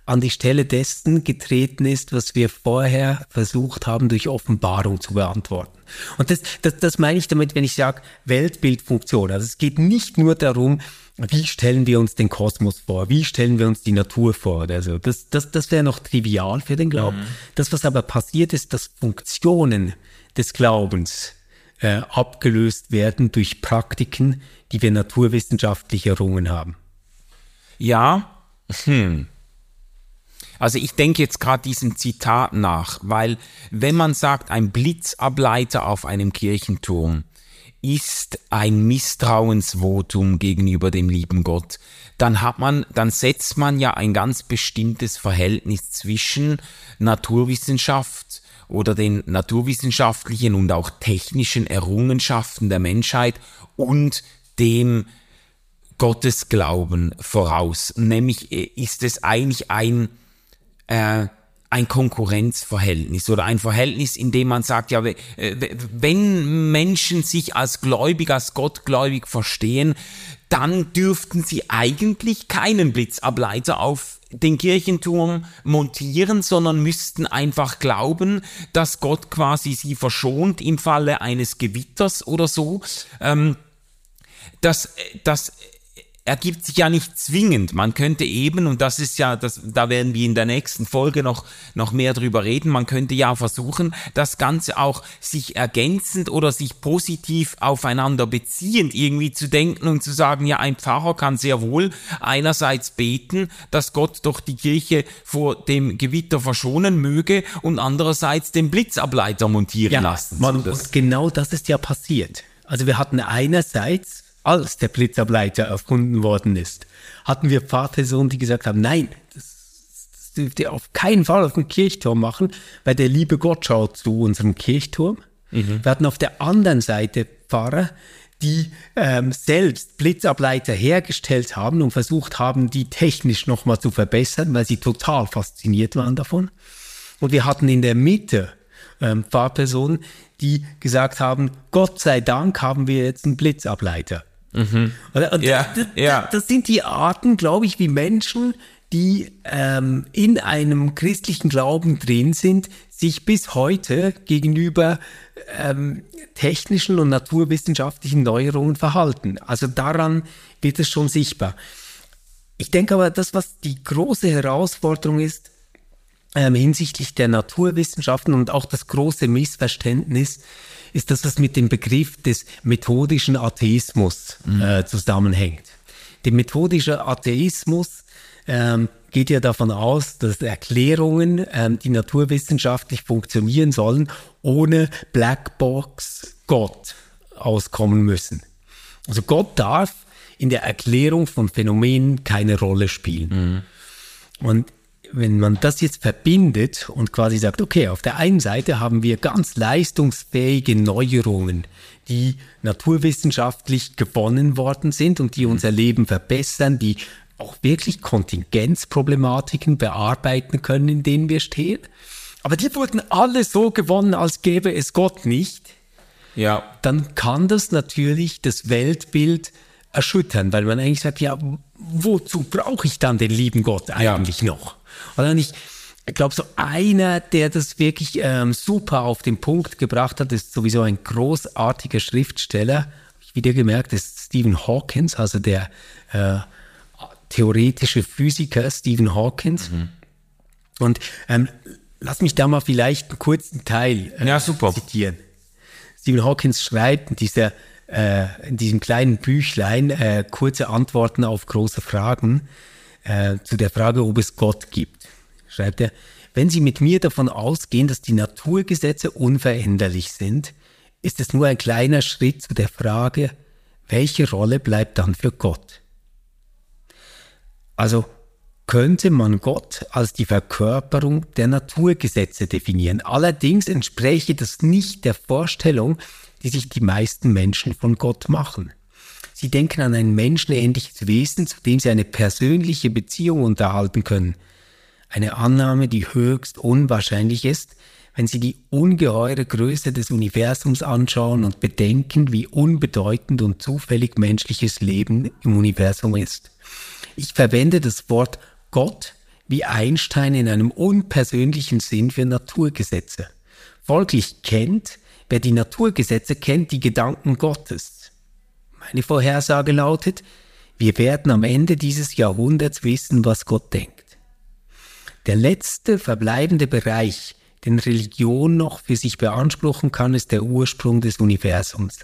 an die Stelle dessen getreten ist, was wir vorher versucht haben, durch Offenbarung zu beantworten. Und das, das, das meine ich damit, wenn ich sage Weltbildfunktion. Also es geht nicht nur darum, wie stellen wir uns den Kosmos vor? Wie stellen wir uns die Natur vor? Also das, das, das wäre noch trivial für den Glauben. Mhm. Das, was aber passiert ist, dass Funktionen des Glaubens äh, abgelöst werden durch Praktiken, die wir naturwissenschaftlich errungen haben. Ja, hm. Also ich denke jetzt gerade diesen Zitat nach, weil wenn man sagt, ein Blitzableiter auf einem Kirchenturm, ist ein Misstrauensvotum gegenüber dem lieben Gott, dann hat man, dann setzt man ja ein ganz bestimmtes Verhältnis zwischen Naturwissenschaft oder den naturwissenschaftlichen und auch technischen Errungenschaften der Menschheit und dem Gottesglauben voraus. Nämlich äh, ist es eigentlich ein, äh, ein Konkurrenzverhältnis oder ein Verhältnis, in dem man sagt, ja, wenn Menschen sich als gläubig, als gottgläubig verstehen, dann dürften sie eigentlich keinen Blitzableiter auf den Kirchenturm montieren, sondern müssten einfach glauben, dass Gott quasi sie verschont im Falle eines Gewitters oder so. Ähm, das, das ergibt sich ja nicht zwingend. Man könnte eben, und das ist ja, das, da werden wir in der nächsten Folge noch, noch mehr drüber reden, man könnte ja versuchen, das Ganze auch sich ergänzend oder sich positiv aufeinander beziehend irgendwie zu denken und zu sagen, ja, ein Pfarrer kann sehr wohl einerseits beten, dass Gott doch die Kirche vor dem Gewitter verschonen möge und andererseits den Blitzableiter montieren ja, lassen. Man, und genau das ist ja passiert. Also wir hatten einerseits als der Blitzableiter erfunden worden ist, hatten wir Pfarrpersonen, die gesagt haben, nein, das, das dürft ihr auf keinen Fall auf dem Kirchturm machen, weil der liebe Gott schaut zu unserem Kirchturm. Mhm. Wir hatten auf der anderen Seite Pfarrer, die ähm, selbst Blitzableiter hergestellt haben und versucht haben, die technisch nochmal zu verbessern, weil sie total fasziniert waren davon. Und wir hatten in der Mitte ähm, Fahrpersonen, die gesagt haben, Gott sei Dank haben wir jetzt einen Blitzableiter. Mhm. Und ja, das, ja. das sind die Arten, glaube ich, wie Menschen, die ähm, in einem christlichen Glauben drin sind, sich bis heute gegenüber ähm, technischen und naturwissenschaftlichen Neuerungen verhalten. Also daran wird es schon sichtbar. Ich denke aber, das, was die große Herausforderung ist, ähm, hinsichtlich der Naturwissenschaften und auch das große Missverständnis ist das, was mit dem Begriff des methodischen Atheismus äh, zusammenhängt. Der methodische Atheismus ähm, geht ja davon aus, dass Erklärungen, ähm, die naturwissenschaftlich funktionieren sollen, ohne Blackbox Gott auskommen müssen. Also Gott darf in der Erklärung von Phänomenen keine Rolle spielen. Mhm. Und wenn man das jetzt verbindet und quasi sagt, okay, auf der einen Seite haben wir ganz leistungsfähige Neuerungen, die naturwissenschaftlich gewonnen worden sind und die unser Leben verbessern, die auch wirklich Kontingenzproblematiken bearbeiten können, in denen wir stehen. Aber die wurden alle so gewonnen, als gäbe es Gott nicht. Ja. Dann kann das natürlich das Weltbild erschüttern, weil man eigentlich sagt, ja, wozu brauche ich dann den lieben Gott eigentlich ja. noch? Oder nicht? Ich glaube, so einer, der das wirklich ähm, super auf den Punkt gebracht hat, ist sowieso ein großartiger Schriftsteller. Habe ich wieder gemerkt, ist Stephen Hawkins, also der äh, theoretische Physiker Stephen Hawkins. Mhm. Und ähm, lass mich da mal vielleicht einen kurzen Teil äh, ja, zitieren. Stephen Hawkins schreibt in, dieser, äh, in diesem kleinen Büchlein äh, kurze Antworten auf große Fragen äh, zu der Frage, ob es Gott gibt. Schreibt er, wenn Sie mit mir davon ausgehen, dass die Naturgesetze unveränderlich sind, ist es nur ein kleiner Schritt zu der Frage, welche Rolle bleibt dann für Gott? Also könnte man Gott als die Verkörperung der Naturgesetze definieren. Allerdings entspräche das nicht der Vorstellung, die sich die meisten Menschen von Gott machen. Sie denken an ein menschenähnliches Wesen, zu dem sie eine persönliche Beziehung unterhalten können. Eine Annahme, die höchst unwahrscheinlich ist, wenn sie die ungeheure Größe des Universums anschauen und bedenken, wie unbedeutend und zufällig menschliches Leben im Universum ist. Ich verwende das Wort Gott wie Einstein in einem unpersönlichen Sinn für Naturgesetze. Folglich kennt, wer die Naturgesetze kennt, die Gedanken Gottes. Meine Vorhersage lautet, wir werden am Ende dieses Jahrhunderts wissen, was Gott denkt. Der letzte verbleibende Bereich, den Religion noch für sich beanspruchen kann, ist der Ursprung des Universums.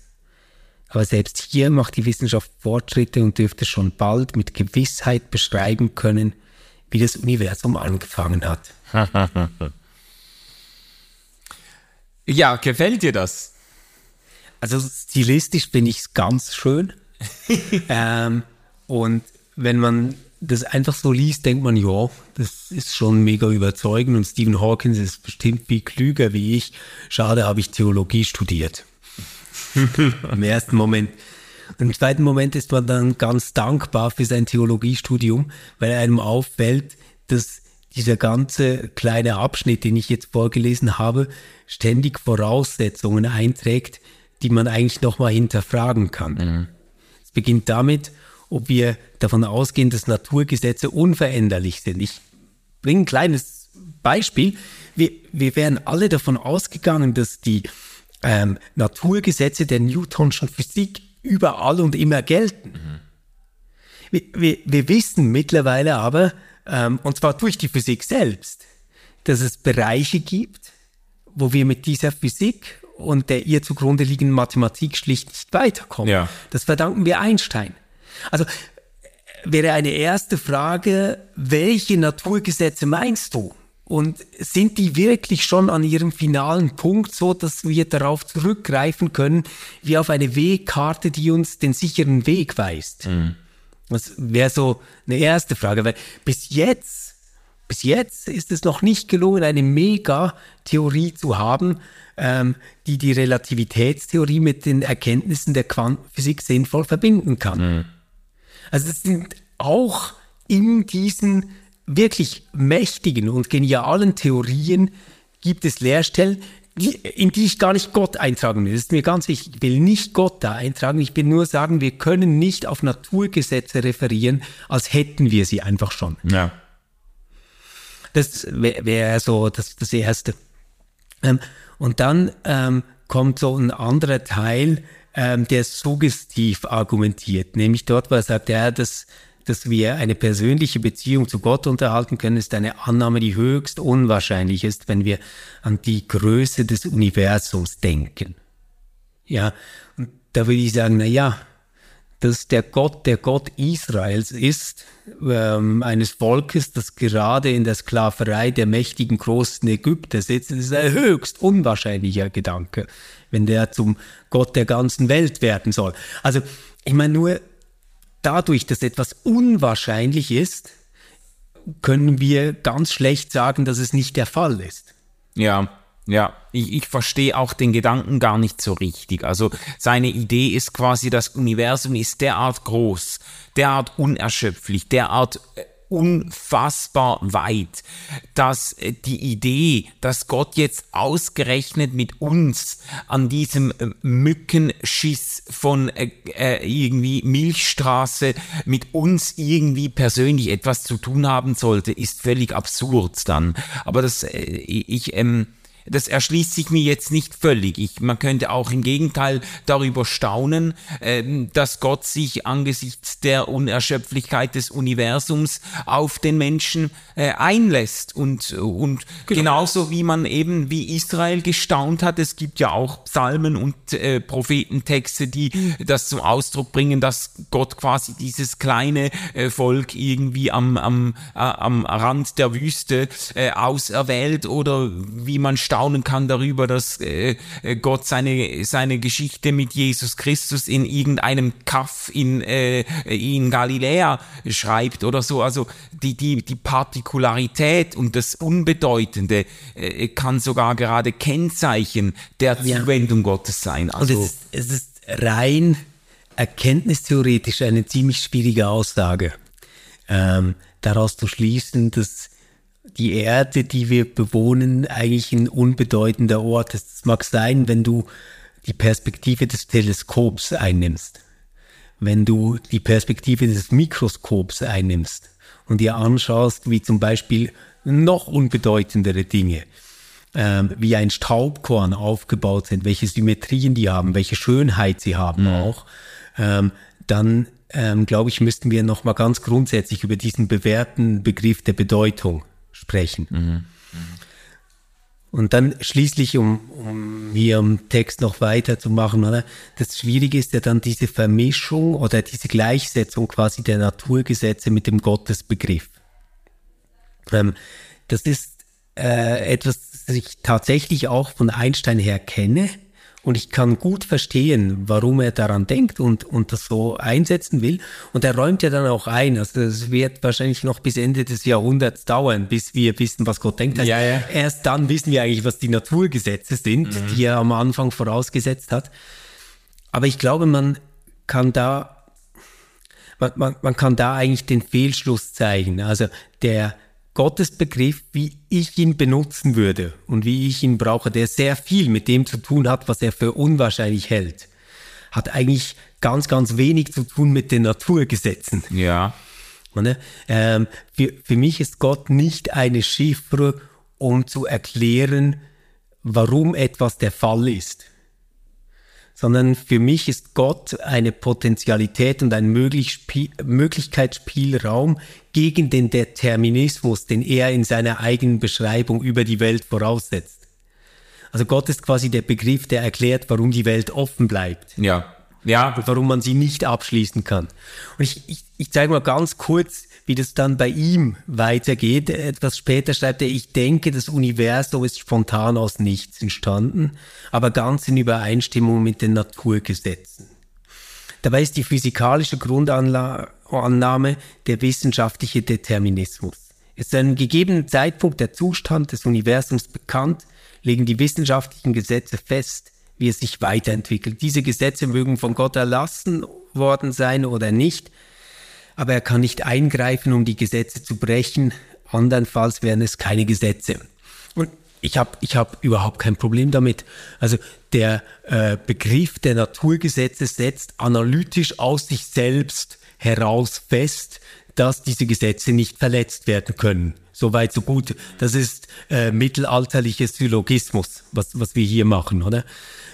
Aber selbst hier macht die Wissenschaft Fortschritte und dürfte schon bald mit Gewissheit beschreiben können, wie das Universum angefangen hat. ja, gefällt dir das? Also stilistisch finde ich es ganz schön. ähm, und wenn man das einfach so liest, denkt man, ja, das ist schon mega überzeugend und Stephen Hawkins ist bestimmt viel klüger wie ich. Schade, habe ich Theologie studiert. Im ersten Moment. Und Im zweiten Moment ist man dann ganz dankbar für sein Theologiestudium, weil einem auffällt, dass dieser ganze kleine Abschnitt, den ich jetzt vorgelesen habe, ständig Voraussetzungen einträgt, die man eigentlich nochmal hinterfragen kann. Mhm. Es beginnt damit, ob wir davon ausgehen, dass Naturgesetze unveränderlich sind. Ich bringe ein kleines Beispiel. Wir, wir wären alle davon ausgegangen, dass die ähm, Naturgesetze der Newtonschen Physik überall und immer gelten. Mhm. Wir, wir, wir, wissen mittlerweile aber, ähm, und zwar durch die Physik selbst, dass es Bereiche gibt, wo wir mit dieser Physik und der ihr zugrunde liegenden Mathematik schlicht nicht weiterkommen. Ja. Das verdanken wir Einstein. Also wäre eine erste Frage, welche Naturgesetze meinst du? Und sind die wirklich schon an ihrem finalen Punkt so, dass wir darauf zurückgreifen können, wie auf eine Wegkarte, die uns den sicheren Weg weist? Mhm. Das wäre so eine erste Frage, weil bis jetzt, bis jetzt ist es noch nicht gelungen, eine Mega-Theorie zu haben, ähm, die die Relativitätstheorie mit den Erkenntnissen der Quantenphysik sinnvoll verbinden kann. Mhm. Also es sind auch in diesen wirklich mächtigen und genialen Theorien gibt es Leerstellen, in die ich gar nicht Gott eintragen will. Das ist mir ganz wichtig. Ich will nicht Gott da eintragen. Ich will nur sagen, wir können nicht auf Naturgesetze referieren, als hätten wir sie einfach schon. Ja. Das wäre wär so das, das Erste. Ähm, und dann ähm, kommt so ein anderer Teil, ähm, der suggestiv argumentiert, nämlich dort, wo er sagt, ja, das dass wir eine persönliche Beziehung zu Gott unterhalten können, ist eine Annahme, die höchst unwahrscheinlich ist, wenn wir an die Größe des Universums denken. Ja, und da würde ich sagen, na ja, dass der Gott der Gott Israels ist, ähm, eines Volkes, das gerade in der Sklaverei der mächtigen großen Ägypter sitzt, das ist ein höchst unwahrscheinlicher Gedanke, wenn der zum Gott der ganzen Welt werden soll. Also, ich meine nur, dadurch, dass etwas unwahrscheinlich ist, können wir ganz schlecht sagen, dass es nicht der Fall ist. Ja, ja, ich, ich verstehe auch den Gedanken gar nicht so richtig. Also seine Idee ist quasi, das Universum ist derart groß, derart unerschöpflich, derart äh, unfassbar weit, dass äh, die Idee, dass Gott jetzt ausgerechnet mit uns an diesem äh, Mückenschiss von äh, irgendwie Milchstraße mit uns irgendwie persönlich etwas zu tun haben sollte, ist völlig absurd dann. Aber das, ich, ähm, das erschließt sich mir jetzt nicht völlig. Ich, man könnte auch im Gegenteil darüber staunen, äh, dass Gott sich angesichts der Unerschöpflichkeit des Universums auf den Menschen äh, einlässt. Und, und genau. genauso wie man eben wie Israel gestaunt hat, es gibt ja auch Psalmen und äh, Prophetentexte, die das zum Ausdruck bringen, dass Gott quasi dieses kleine äh, Volk irgendwie am, am, äh, am Rand der Wüste äh, auserwählt oder wie man staunen kann darüber, dass äh, äh, Gott seine, seine Geschichte mit Jesus Christus in irgendeinem Kaff in, äh, in Galiläa schreibt oder so. Also die, die, die Partikularität und das Unbedeutende äh, kann sogar gerade Kennzeichen der Zuwendung ja. Gottes sein. Also, und es ist, es ist rein erkenntnistheoretisch eine ziemlich schwierige Aussage. Ähm, daraus zu schließen, dass die Erde, die wir bewohnen, eigentlich ein unbedeutender Ort ist. Es mag sein, wenn du die Perspektive des Teleskops einnimmst, wenn du die Perspektive des Mikroskops einnimmst und dir anschaust, wie zum Beispiel noch unbedeutendere Dinge, ähm, wie ein Staubkorn aufgebaut sind, welche Symmetrien die haben, welche Schönheit sie haben mhm. auch, ähm, dann ähm, glaube ich, müssten wir nochmal ganz grundsätzlich über diesen bewährten Begriff der Bedeutung sprechen. Mhm. Und dann schließlich, um, um hier im Text noch weiterzumachen, oder? Das Schwierige ist ja dann diese Vermischung oder diese Gleichsetzung quasi der Naturgesetze mit dem Gottesbegriff. Ähm, das ist äh, etwas, das ich tatsächlich auch von Einstein her kenne, und ich kann gut verstehen, warum er daran denkt und, und das so einsetzen will. Und er räumt ja dann auch ein, also es wird wahrscheinlich noch bis Ende des Jahrhunderts dauern, bis wir wissen, was Gott denkt. Also ja, ja. Erst dann wissen wir eigentlich, was die Naturgesetze sind, mhm. die er am Anfang vorausgesetzt hat. Aber ich glaube, man kann da, man, man, man kann da eigentlich den Fehlschluss zeigen. Also der, Gottesbegriff, wie ich ihn benutzen würde und wie ich ihn brauche, der sehr viel mit dem zu tun hat, was er für unwahrscheinlich hält, hat eigentlich ganz, ganz wenig zu tun mit den Naturgesetzen. Ja. Ähm, für, für mich ist Gott nicht eine Chiffre, um zu erklären, warum etwas der Fall ist sondern für mich ist Gott eine Potentialität und ein Möglichkeitsspielraum gegen den Determinismus, den er in seiner eigenen Beschreibung über die Welt voraussetzt. Also Gott ist quasi der Begriff, der erklärt, warum die Welt offen bleibt. Ja. Ja. Warum man sie nicht abschließen kann. Und ich, ich, ich zeige mal ganz kurz, wie das dann bei ihm weitergeht. Etwas später schreibt er, ich denke, das Universum ist spontan aus nichts entstanden, aber ganz in Übereinstimmung mit den Naturgesetzen. Dabei ist die physikalische Grundannahme der wissenschaftliche Determinismus. Ist zu einem gegebenen Zeitpunkt der Zustand des Universums bekannt, legen die wissenschaftlichen Gesetze fest, wie es sich weiterentwickelt. Diese Gesetze mögen von Gott erlassen worden sein oder nicht, aber er kann nicht eingreifen, um die Gesetze zu brechen. Andernfalls wären es keine Gesetze. Und ich habe ich hab überhaupt kein Problem damit. Also der äh, Begriff der Naturgesetze setzt analytisch aus sich selbst heraus fest, dass diese Gesetze nicht verletzt werden können. Soweit, so gut. Das ist äh, mittelalterliches Syllogismus, was, was wir hier machen, oder?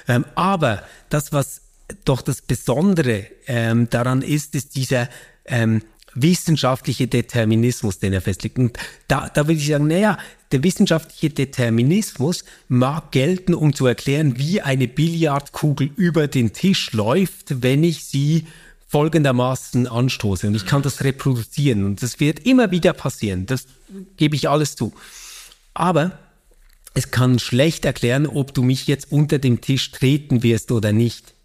Ähm, aber das, was doch das Besondere ähm, daran ist, ist dieser ähm, wissenschaftliche Determinismus, den er festlegt. Und da, da würde ich sagen, naja, der wissenschaftliche Determinismus mag gelten, um zu erklären, wie eine Billardkugel über den Tisch läuft, wenn ich sie folgendermaßen anstoße. Und ich kann das reproduzieren. Und das wird immer wieder passieren. Das gebe ich alles zu. Aber es kann schlecht erklären, ob du mich jetzt unter dem Tisch treten wirst oder nicht.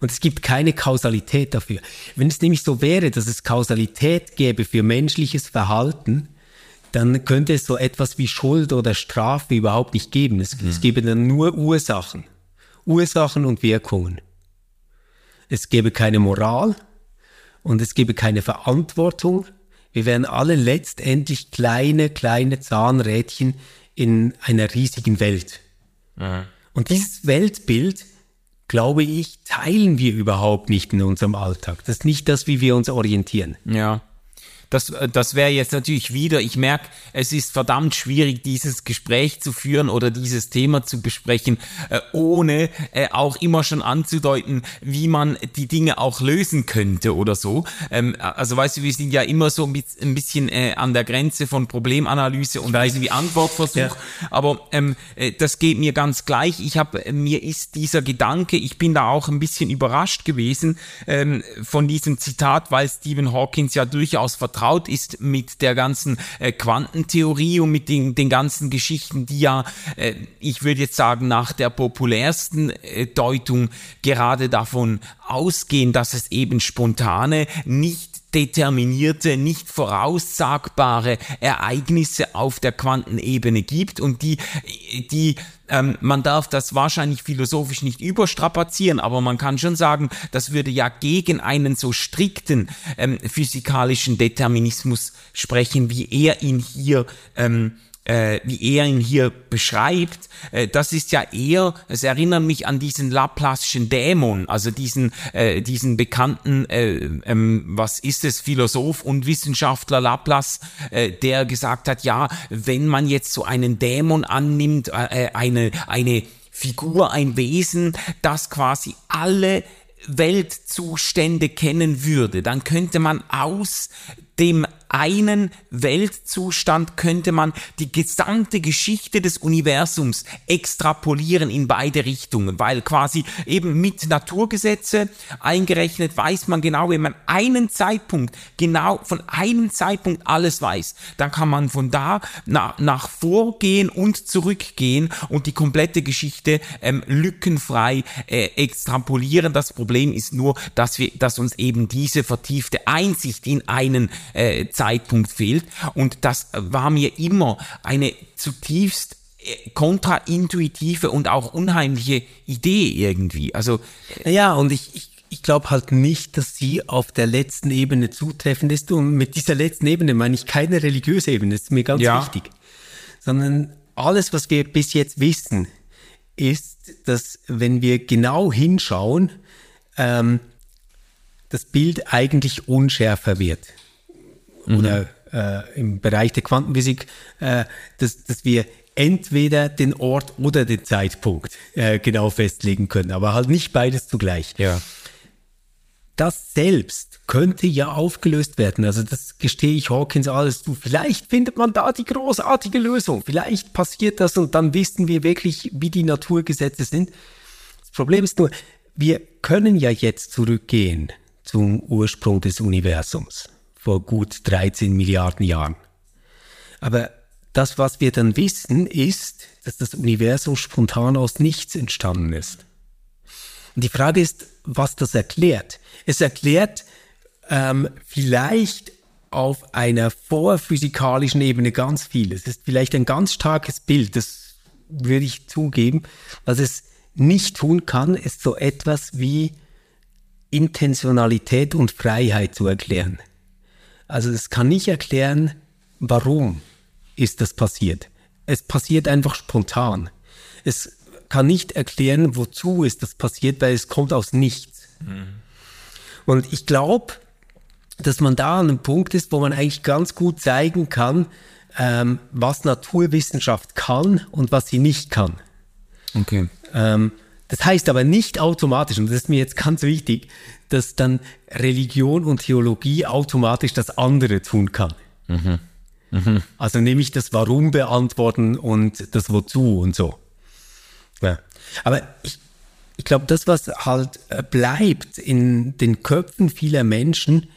Und es gibt keine Kausalität dafür. Wenn es nämlich so wäre, dass es Kausalität gäbe für menschliches Verhalten, dann könnte es so etwas wie Schuld oder Strafe überhaupt nicht geben. Es, mhm. es gäbe dann nur Ursachen. Ursachen und Wirkungen. Es gäbe keine Moral und es gäbe keine Verantwortung. Wir wären alle letztendlich kleine, kleine Zahnrädchen in einer riesigen Welt. Mhm. Und dieses Weltbild glaube ich, teilen wir überhaupt nicht in unserem Alltag. Das ist nicht das, wie wir uns orientieren. Ja. Das, äh, das wäre jetzt natürlich wieder, ich merke, es ist verdammt schwierig, dieses Gespräch zu führen oder dieses Thema zu besprechen, äh, ohne äh, auch immer schon anzudeuten, wie man die Dinge auch lösen könnte oder so. Ähm, also weißt du, wir sind ja immer so ein bisschen äh, an der Grenze von Problemanalyse und irgendwie Antwortversuch, ja. aber ähm, äh, das geht mir ganz gleich. Ich habe, äh, mir ist dieser Gedanke, ich bin da auch ein bisschen überrascht gewesen ähm, von diesem Zitat, weil Stephen Hawkins ja durchaus vertraut vertraut ist mit der ganzen äh, Quantentheorie und mit den, den ganzen Geschichten, die ja, äh, ich würde jetzt sagen, nach der populärsten äh, Deutung gerade davon ausgehen, dass es eben spontane, nicht determinierte, nicht voraussagbare Ereignisse auf der Quantenebene gibt und die, die ähm, man darf das wahrscheinlich philosophisch nicht überstrapazieren, aber man kann schon sagen, das würde ja gegen einen so strikten ähm, physikalischen Determinismus sprechen, wie er ihn hier ähm, äh, wie er ihn hier beschreibt, äh, das ist ja eher, es erinnert mich an diesen Laplace'schen Dämon, also diesen, äh, diesen bekannten, äh, ähm, was ist es, Philosoph und Wissenschaftler Laplace, äh, der gesagt hat, ja, wenn man jetzt so einen Dämon annimmt, äh, eine, eine Figur, ein Wesen, das quasi alle Weltzustände kennen würde, dann könnte man aus dem einen Weltzustand könnte man die gesamte Geschichte des Universums extrapolieren in beide Richtungen, weil quasi eben mit Naturgesetze eingerechnet weiß man genau, wenn man einen Zeitpunkt, genau von einem Zeitpunkt alles weiß, dann kann man von da nach, nach vorgehen und zurückgehen und die komplette Geschichte ähm, lückenfrei äh, extrapolieren. Das Problem ist nur, dass wir, dass uns eben diese vertiefte Einsicht in einen äh, Zeitpunkt fehlt. Und das war mir immer eine zutiefst äh, kontraintuitive und auch unheimliche Idee irgendwie. Also ja, und ich, ich, ich glaube halt nicht, dass sie auf der letzten Ebene zutreffend ist. Und mit dieser letzten Ebene meine ich keine religiöse Ebene, das ist mir ganz ja. wichtig. Sondern alles, was wir bis jetzt wissen, ist, dass wenn wir genau hinschauen, ähm, das Bild eigentlich unschärfer wird mhm. oder äh, im Bereich der Quantenphysik, äh, dass, dass wir entweder den Ort oder den Zeitpunkt äh, genau festlegen können, aber halt nicht beides zugleich. Ja. Das selbst könnte ja aufgelöst werden. Also das gestehe ich Hawkins alles zu. Vielleicht findet man da die großartige Lösung. Vielleicht passiert das und dann wissen wir wirklich, wie die Naturgesetze sind. Das Problem ist nur, wir können ja jetzt zurückgehen zum Ursprung des Universums vor gut 13 Milliarden Jahren. Aber das, was wir dann wissen, ist, dass das Universum spontan aus nichts entstanden ist. Und die Frage ist, was das erklärt. Es erklärt ähm, vielleicht auf einer vorphysikalischen Ebene ganz viel. Es ist vielleicht ein ganz starkes Bild, das würde ich zugeben. Was es nicht tun kann, ist so etwas wie Intentionalität und Freiheit zu erklären. Also es kann nicht erklären, warum ist das passiert. Es passiert einfach spontan. Es kann nicht erklären, wozu ist das passiert, weil es kommt aus nichts. Mhm. Und ich glaube, dass man da an einem Punkt ist, wo man eigentlich ganz gut zeigen kann, ähm, was Naturwissenschaft kann und was sie nicht kann. Okay. Ähm, Das heißt aber nicht automatisch, und das ist mir jetzt ganz wichtig, dass dann Religion und Theologie automatisch das andere tun kann. Mhm. Mhm. Also nämlich das Warum beantworten und das Wozu und so. Ja. Aber ich, ich glaube, das, was halt äh, bleibt in den Köpfen vieler Menschen,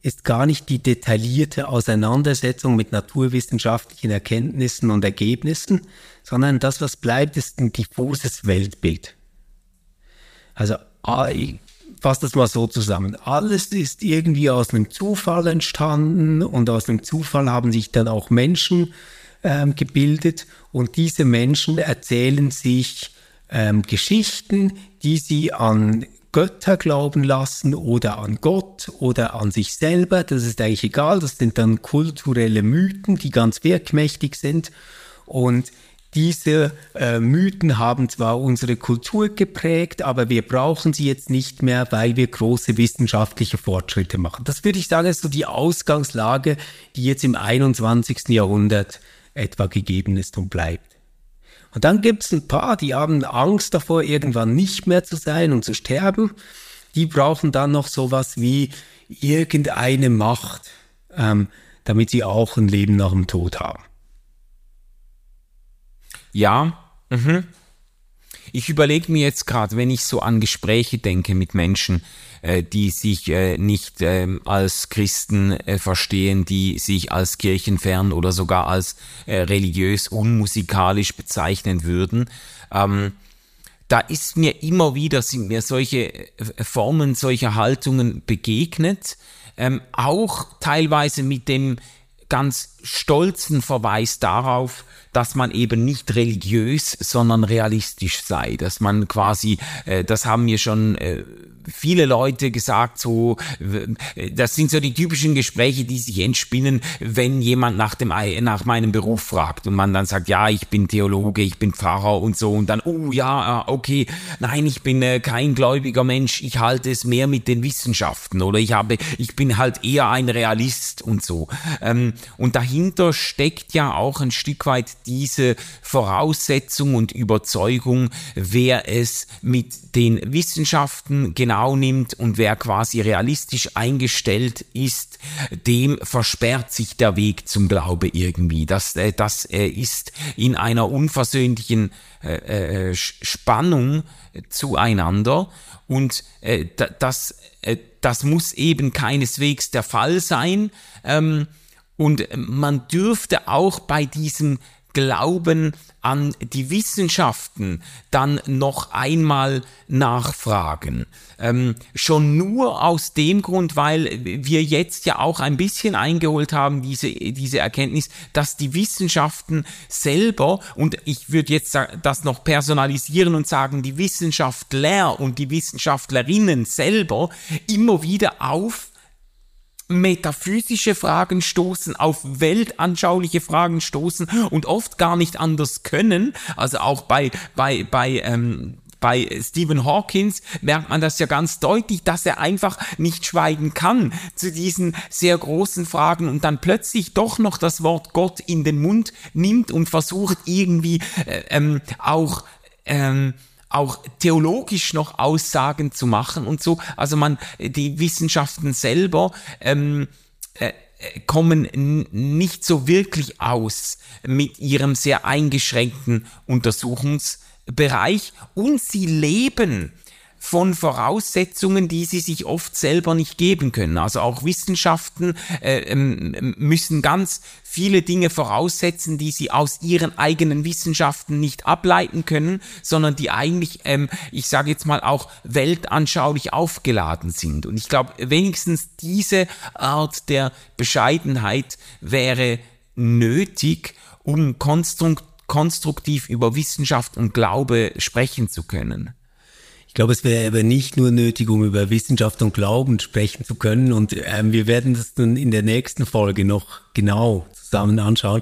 ist gar nicht die detaillierte Auseinandersetzung mit naturwissenschaftlichen Erkenntnissen und Ergebnissen, sondern das, was bleibt, ist ein diffuses Weltbild. Also ah, fasse das mal so zusammen. Alles ist irgendwie aus einem Zufall entstanden und aus dem Zufall haben sich dann auch Menschen ähm, gebildet und diese Menschen erzählen sich ähm, Geschichten, die sie an Götter glauben lassen oder an Gott oder an sich selber. Das ist eigentlich egal. Das sind dann kulturelle Mythen, die ganz wirkmächtig sind. Und diese äh, Mythen haben zwar unsere Kultur geprägt, aber wir brauchen sie jetzt nicht mehr, weil wir große wissenschaftliche Fortschritte machen. Das würde ich sagen, ist so die Ausgangslage, die jetzt im 21. Jahrhundert etwa gegeben ist und bleibt. Und dann gibt es ein paar, die haben Angst davor, irgendwann nicht mehr zu sein und zu sterben. Die brauchen dann noch sowas wie irgendeine Macht, ähm, damit sie auch ein Leben nach dem Tod haben. Ja, mhm. Ich überlege mir jetzt gerade, wenn ich so an Gespräche denke mit Menschen, äh, die sich äh, nicht äh, als Christen äh, verstehen, die sich als kirchenfern oder sogar als äh, religiös unmusikalisch bezeichnen würden. Ähm, da ist mir immer wieder, sind mir solche äh, Formen, solche Haltungen begegnet, ähm, auch teilweise mit dem ganz stolzen Verweis darauf, dass man eben nicht religiös, sondern realistisch sei, dass man quasi, äh, das haben mir schon äh, viele Leute gesagt, so, das sind so die typischen Gespräche, die sich entspinnen, wenn jemand nach dem, nach meinem Beruf fragt und man dann sagt, ja, ich bin Theologe, ich bin Pfarrer und so und dann, oh ja, ah, okay, nein, ich bin äh, kein gläubiger Mensch, ich halte es mehr mit den Wissenschaften oder ich habe, ich bin halt eher ein Realist und so. Ähm, und dahinter steckt ja auch ein Stück weit diese Voraussetzung und Überzeugung, wer es mit den Wissenschaften genau nimmt und wer quasi realistisch eingestellt ist, dem versperrt sich der Weg zum Glaube irgendwie. Das, äh, das äh, ist in einer unversöhnlichen äh, äh Spannung zueinander und äh, das, äh, das muss eben keineswegs der Fall sein. Ähm, und man dürfte auch bei diesem Glauben an die Wissenschaften dann noch einmal nachfragen. Ähm, schon nur aus dem Grund, weil wir jetzt ja auch ein bisschen eingeholt haben, diese, diese Erkenntnis, dass die Wissenschaften selber, und ich würde jetzt das noch personalisieren und sagen, die Wissenschaftler und die Wissenschaftlerinnen selber immer wieder auf metaphysische Fragen stoßen, auf weltanschauliche Fragen stoßen und oft gar nicht anders können. Also auch bei, bei, bei, ähm, bei Stephen Hawkins merkt man das ja ganz deutlich, dass er einfach nicht schweigen kann zu diesen sehr großen Fragen und dann plötzlich doch noch das Wort Gott in den Mund nimmt und versucht irgendwie äh, ähm, auch ähm, auch theologisch noch Aussagen zu machen und so. Also man, die Wissenschaften selber ähm, äh, kommen nicht so wirklich aus mit ihrem sehr eingeschränkten Untersuchungsbereich und sie leben von Voraussetzungen, die sie sich oft selber nicht geben können. Also auch Wissenschaften äh, ähm, müssen ganz viele Dinge voraussetzen, die sie aus ihren eigenen Wissenschaften nicht ableiten können, sondern die eigentlich, ähm, ich sage jetzt mal, auch weltanschaulich aufgeladen sind. Und ich glaube, wenigstens diese Art der Bescheidenheit wäre nötig, um konstruktiv über Wissenschaft und Glaube sprechen zu können. Ich glaube, es wäre aber nicht nur nötig, um über Wissenschaft und Glauben sprechen zu können. Und ähm, wir werden das dann in der nächsten Folge noch genau zusammen anschauen.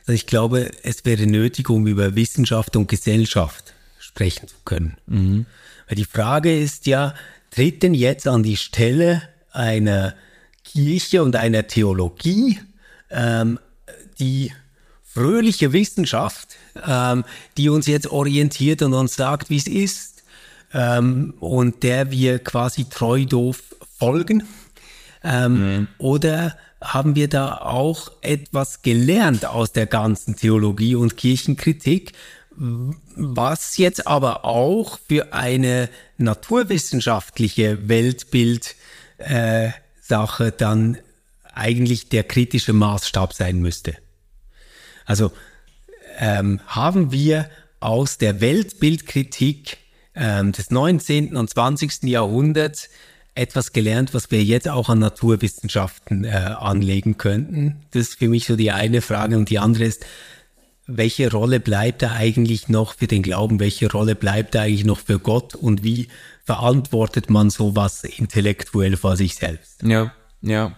Also ich glaube, es wäre nötig, um über Wissenschaft und Gesellschaft sprechen zu können. Mhm. Weil die Frage ist ja, tritt denn jetzt an die Stelle einer Kirche und einer Theologie ähm, die fröhliche Wissenschaft, ähm, die uns jetzt orientiert und uns sagt, wie es ist, ähm, und der wir quasi treu doof folgen? Ähm, mhm. Oder haben wir da auch etwas gelernt aus der ganzen Theologie und Kirchenkritik, was jetzt aber auch für eine naturwissenschaftliche Weltbild äh, dann eigentlich der kritische Maßstab sein müsste. Also ähm, haben wir aus der Weltbildkritik ähm, des 19. und 20. Jahrhunderts etwas gelernt, was wir jetzt auch an Naturwissenschaften äh, anlegen könnten? Das ist für mich so die eine Frage. Und die andere ist, welche Rolle bleibt da eigentlich noch für den Glauben? Welche Rolle bleibt da eigentlich noch für Gott? Und wie verantwortet man sowas intellektuell vor sich selbst? Ja, ja.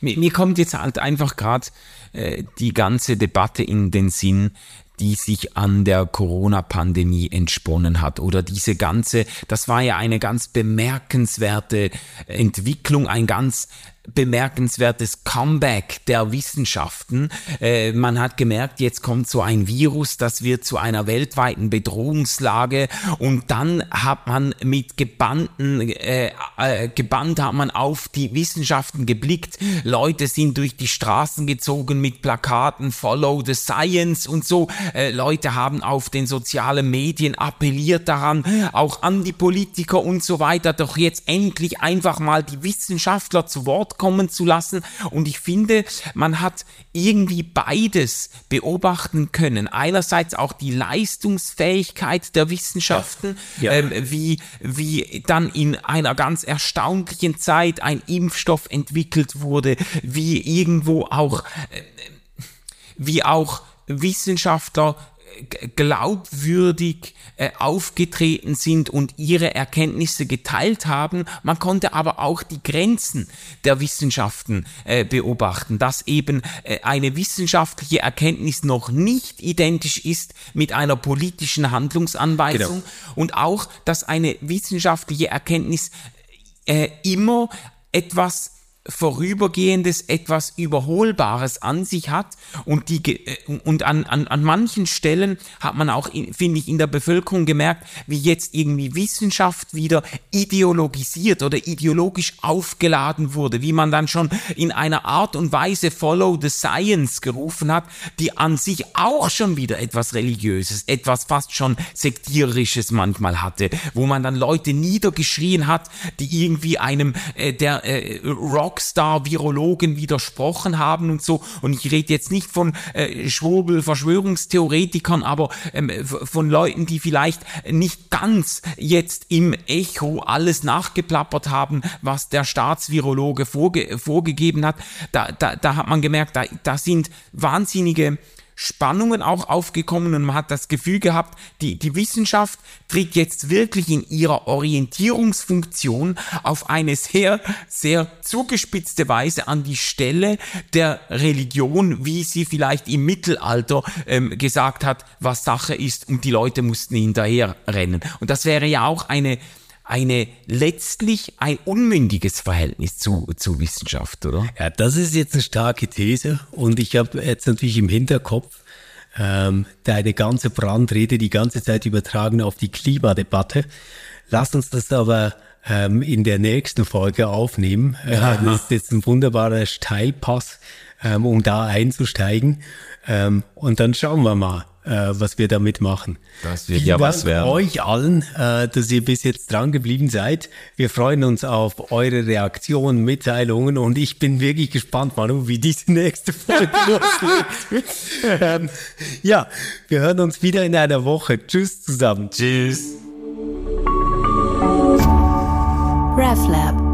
Mir, mir kommt jetzt halt einfach gerade äh, die ganze Debatte in den Sinn, die sich an der Corona-Pandemie entsponnen hat. Oder diese ganze, das war ja eine ganz bemerkenswerte Entwicklung, ein ganz bemerkenswertes Comeback der Wissenschaften. Äh, man hat gemerkt, jetzt kommt so ein Virus, das wird zu einer weltweiten Bedrohungslage und dann hat man mit gebannten, äh, äh, gebannt hat man auf die Wissenschaften geblickt. Leute sind durch die Straßen gezogen mit Plakaten Follow the Science und so. Äh, Leute haben auf den sozialen Medien appelliert daran, auch an die Politiker und so weiter, doch jetzt endlich einfach mal die Wissenschaftler zu Wort kommen zu lassen. Und ich finde, man hat irgendwie beides beobachten können. Einerseits auch die Leistungsfähigkeit der Wissenschaften, ja. Ja. Ähm, wie, wie dann in einer ganz erstaunlichen Zeit ein Impfstoff entwickelt wurde, wie irgendwo auch, äh, wie auch Wissenschaftler glaubwürdig äh, aufgetreten sind und ihre Erkenntnisse geteilt haben. Man konnte aber auch die Grenzen der Wissenschaften äh, beobachten, dass eben äh, eine wissenschaftliche Erkenntnis noch nicht identisch ist mit einer politischen Handlungsanweisung genau. und auch, dass eine wissenschaftliche Erkenntnis immer etwas Vorübergehendes, etwas Überholbares an sich hat und die äh, und an, an, an manchen Stellen hat man auch, finde ich, in der Bevölkerung gemerkt, wie jetzt irgendwie Wissenschaft wieder ideologisiert oder ideologisch aufgeladen wurde, wie man dann schon in einer Art und Weise Follow the Science gerufen hat, die an sich auch schon wieder etwas Religiöses, etwas fast schon Sektierisches manchmal hatte, wo man dann Leute niedergeschrien hat, die irgendwie einem äh, der äh, Rock Rockstar-Virologen widersprochen haben und so. Und ich rede jetzt nicht von äh, Schwurbel, Verschwörungstheoretikern, aber ähm, von Leuten, die vielleicht nicht ganz jetzt im Echo alles nachgeplappert haben, was der Staatsvirologe vorge vorgegeben hat. Da, da, da hat man gemerkt, da, da sind wahnsinnige Spannungen auch aufgekommen und man hat das Gefühl gehabt, die, die Wissenschaft tritt jetzt wirklich in ihrer Orientierungsfunktion auf eine sehr, sehr zugespitzte Weise an die Stelle der Religion, wie sie vielleicht im Mittelalter ähm, gesagt hat, was Sache ist und die Leute mussten hinterher rennen. Und das wäre ja auch eine eine letztlich ein unmündiges Verhältnis zu, zu Wissenschaft, oder? Ja, das ist jetzt eine starke These und ich habe jetzt natürlich im Hinterkopf ähm, deine ganze Brandrede die ganze Zeit übertragen auf die Klimadebatte. Lass uns das aber ähm, in der nächsten Folge aufnehmen. Ja. Das ist jetzt ein wunderbarer Steilpass, ähm, um da einzusteigen. Ähm, und dann schauen wir mal, was wir damit machen. Das wird Vielen ja Dank was werden. euch allen, äh, dass ihr bis jetzt dran geblieben seid. Wir freuen uns auf eure Reaktionen, Mitteilungen und ich bin wirklich gespannt, Manu, wie diese nächste Folge losgeht. ähm, ja, wir hören uns wieder in einer Woche. Tschüss zusammen. Tschüss. RefLab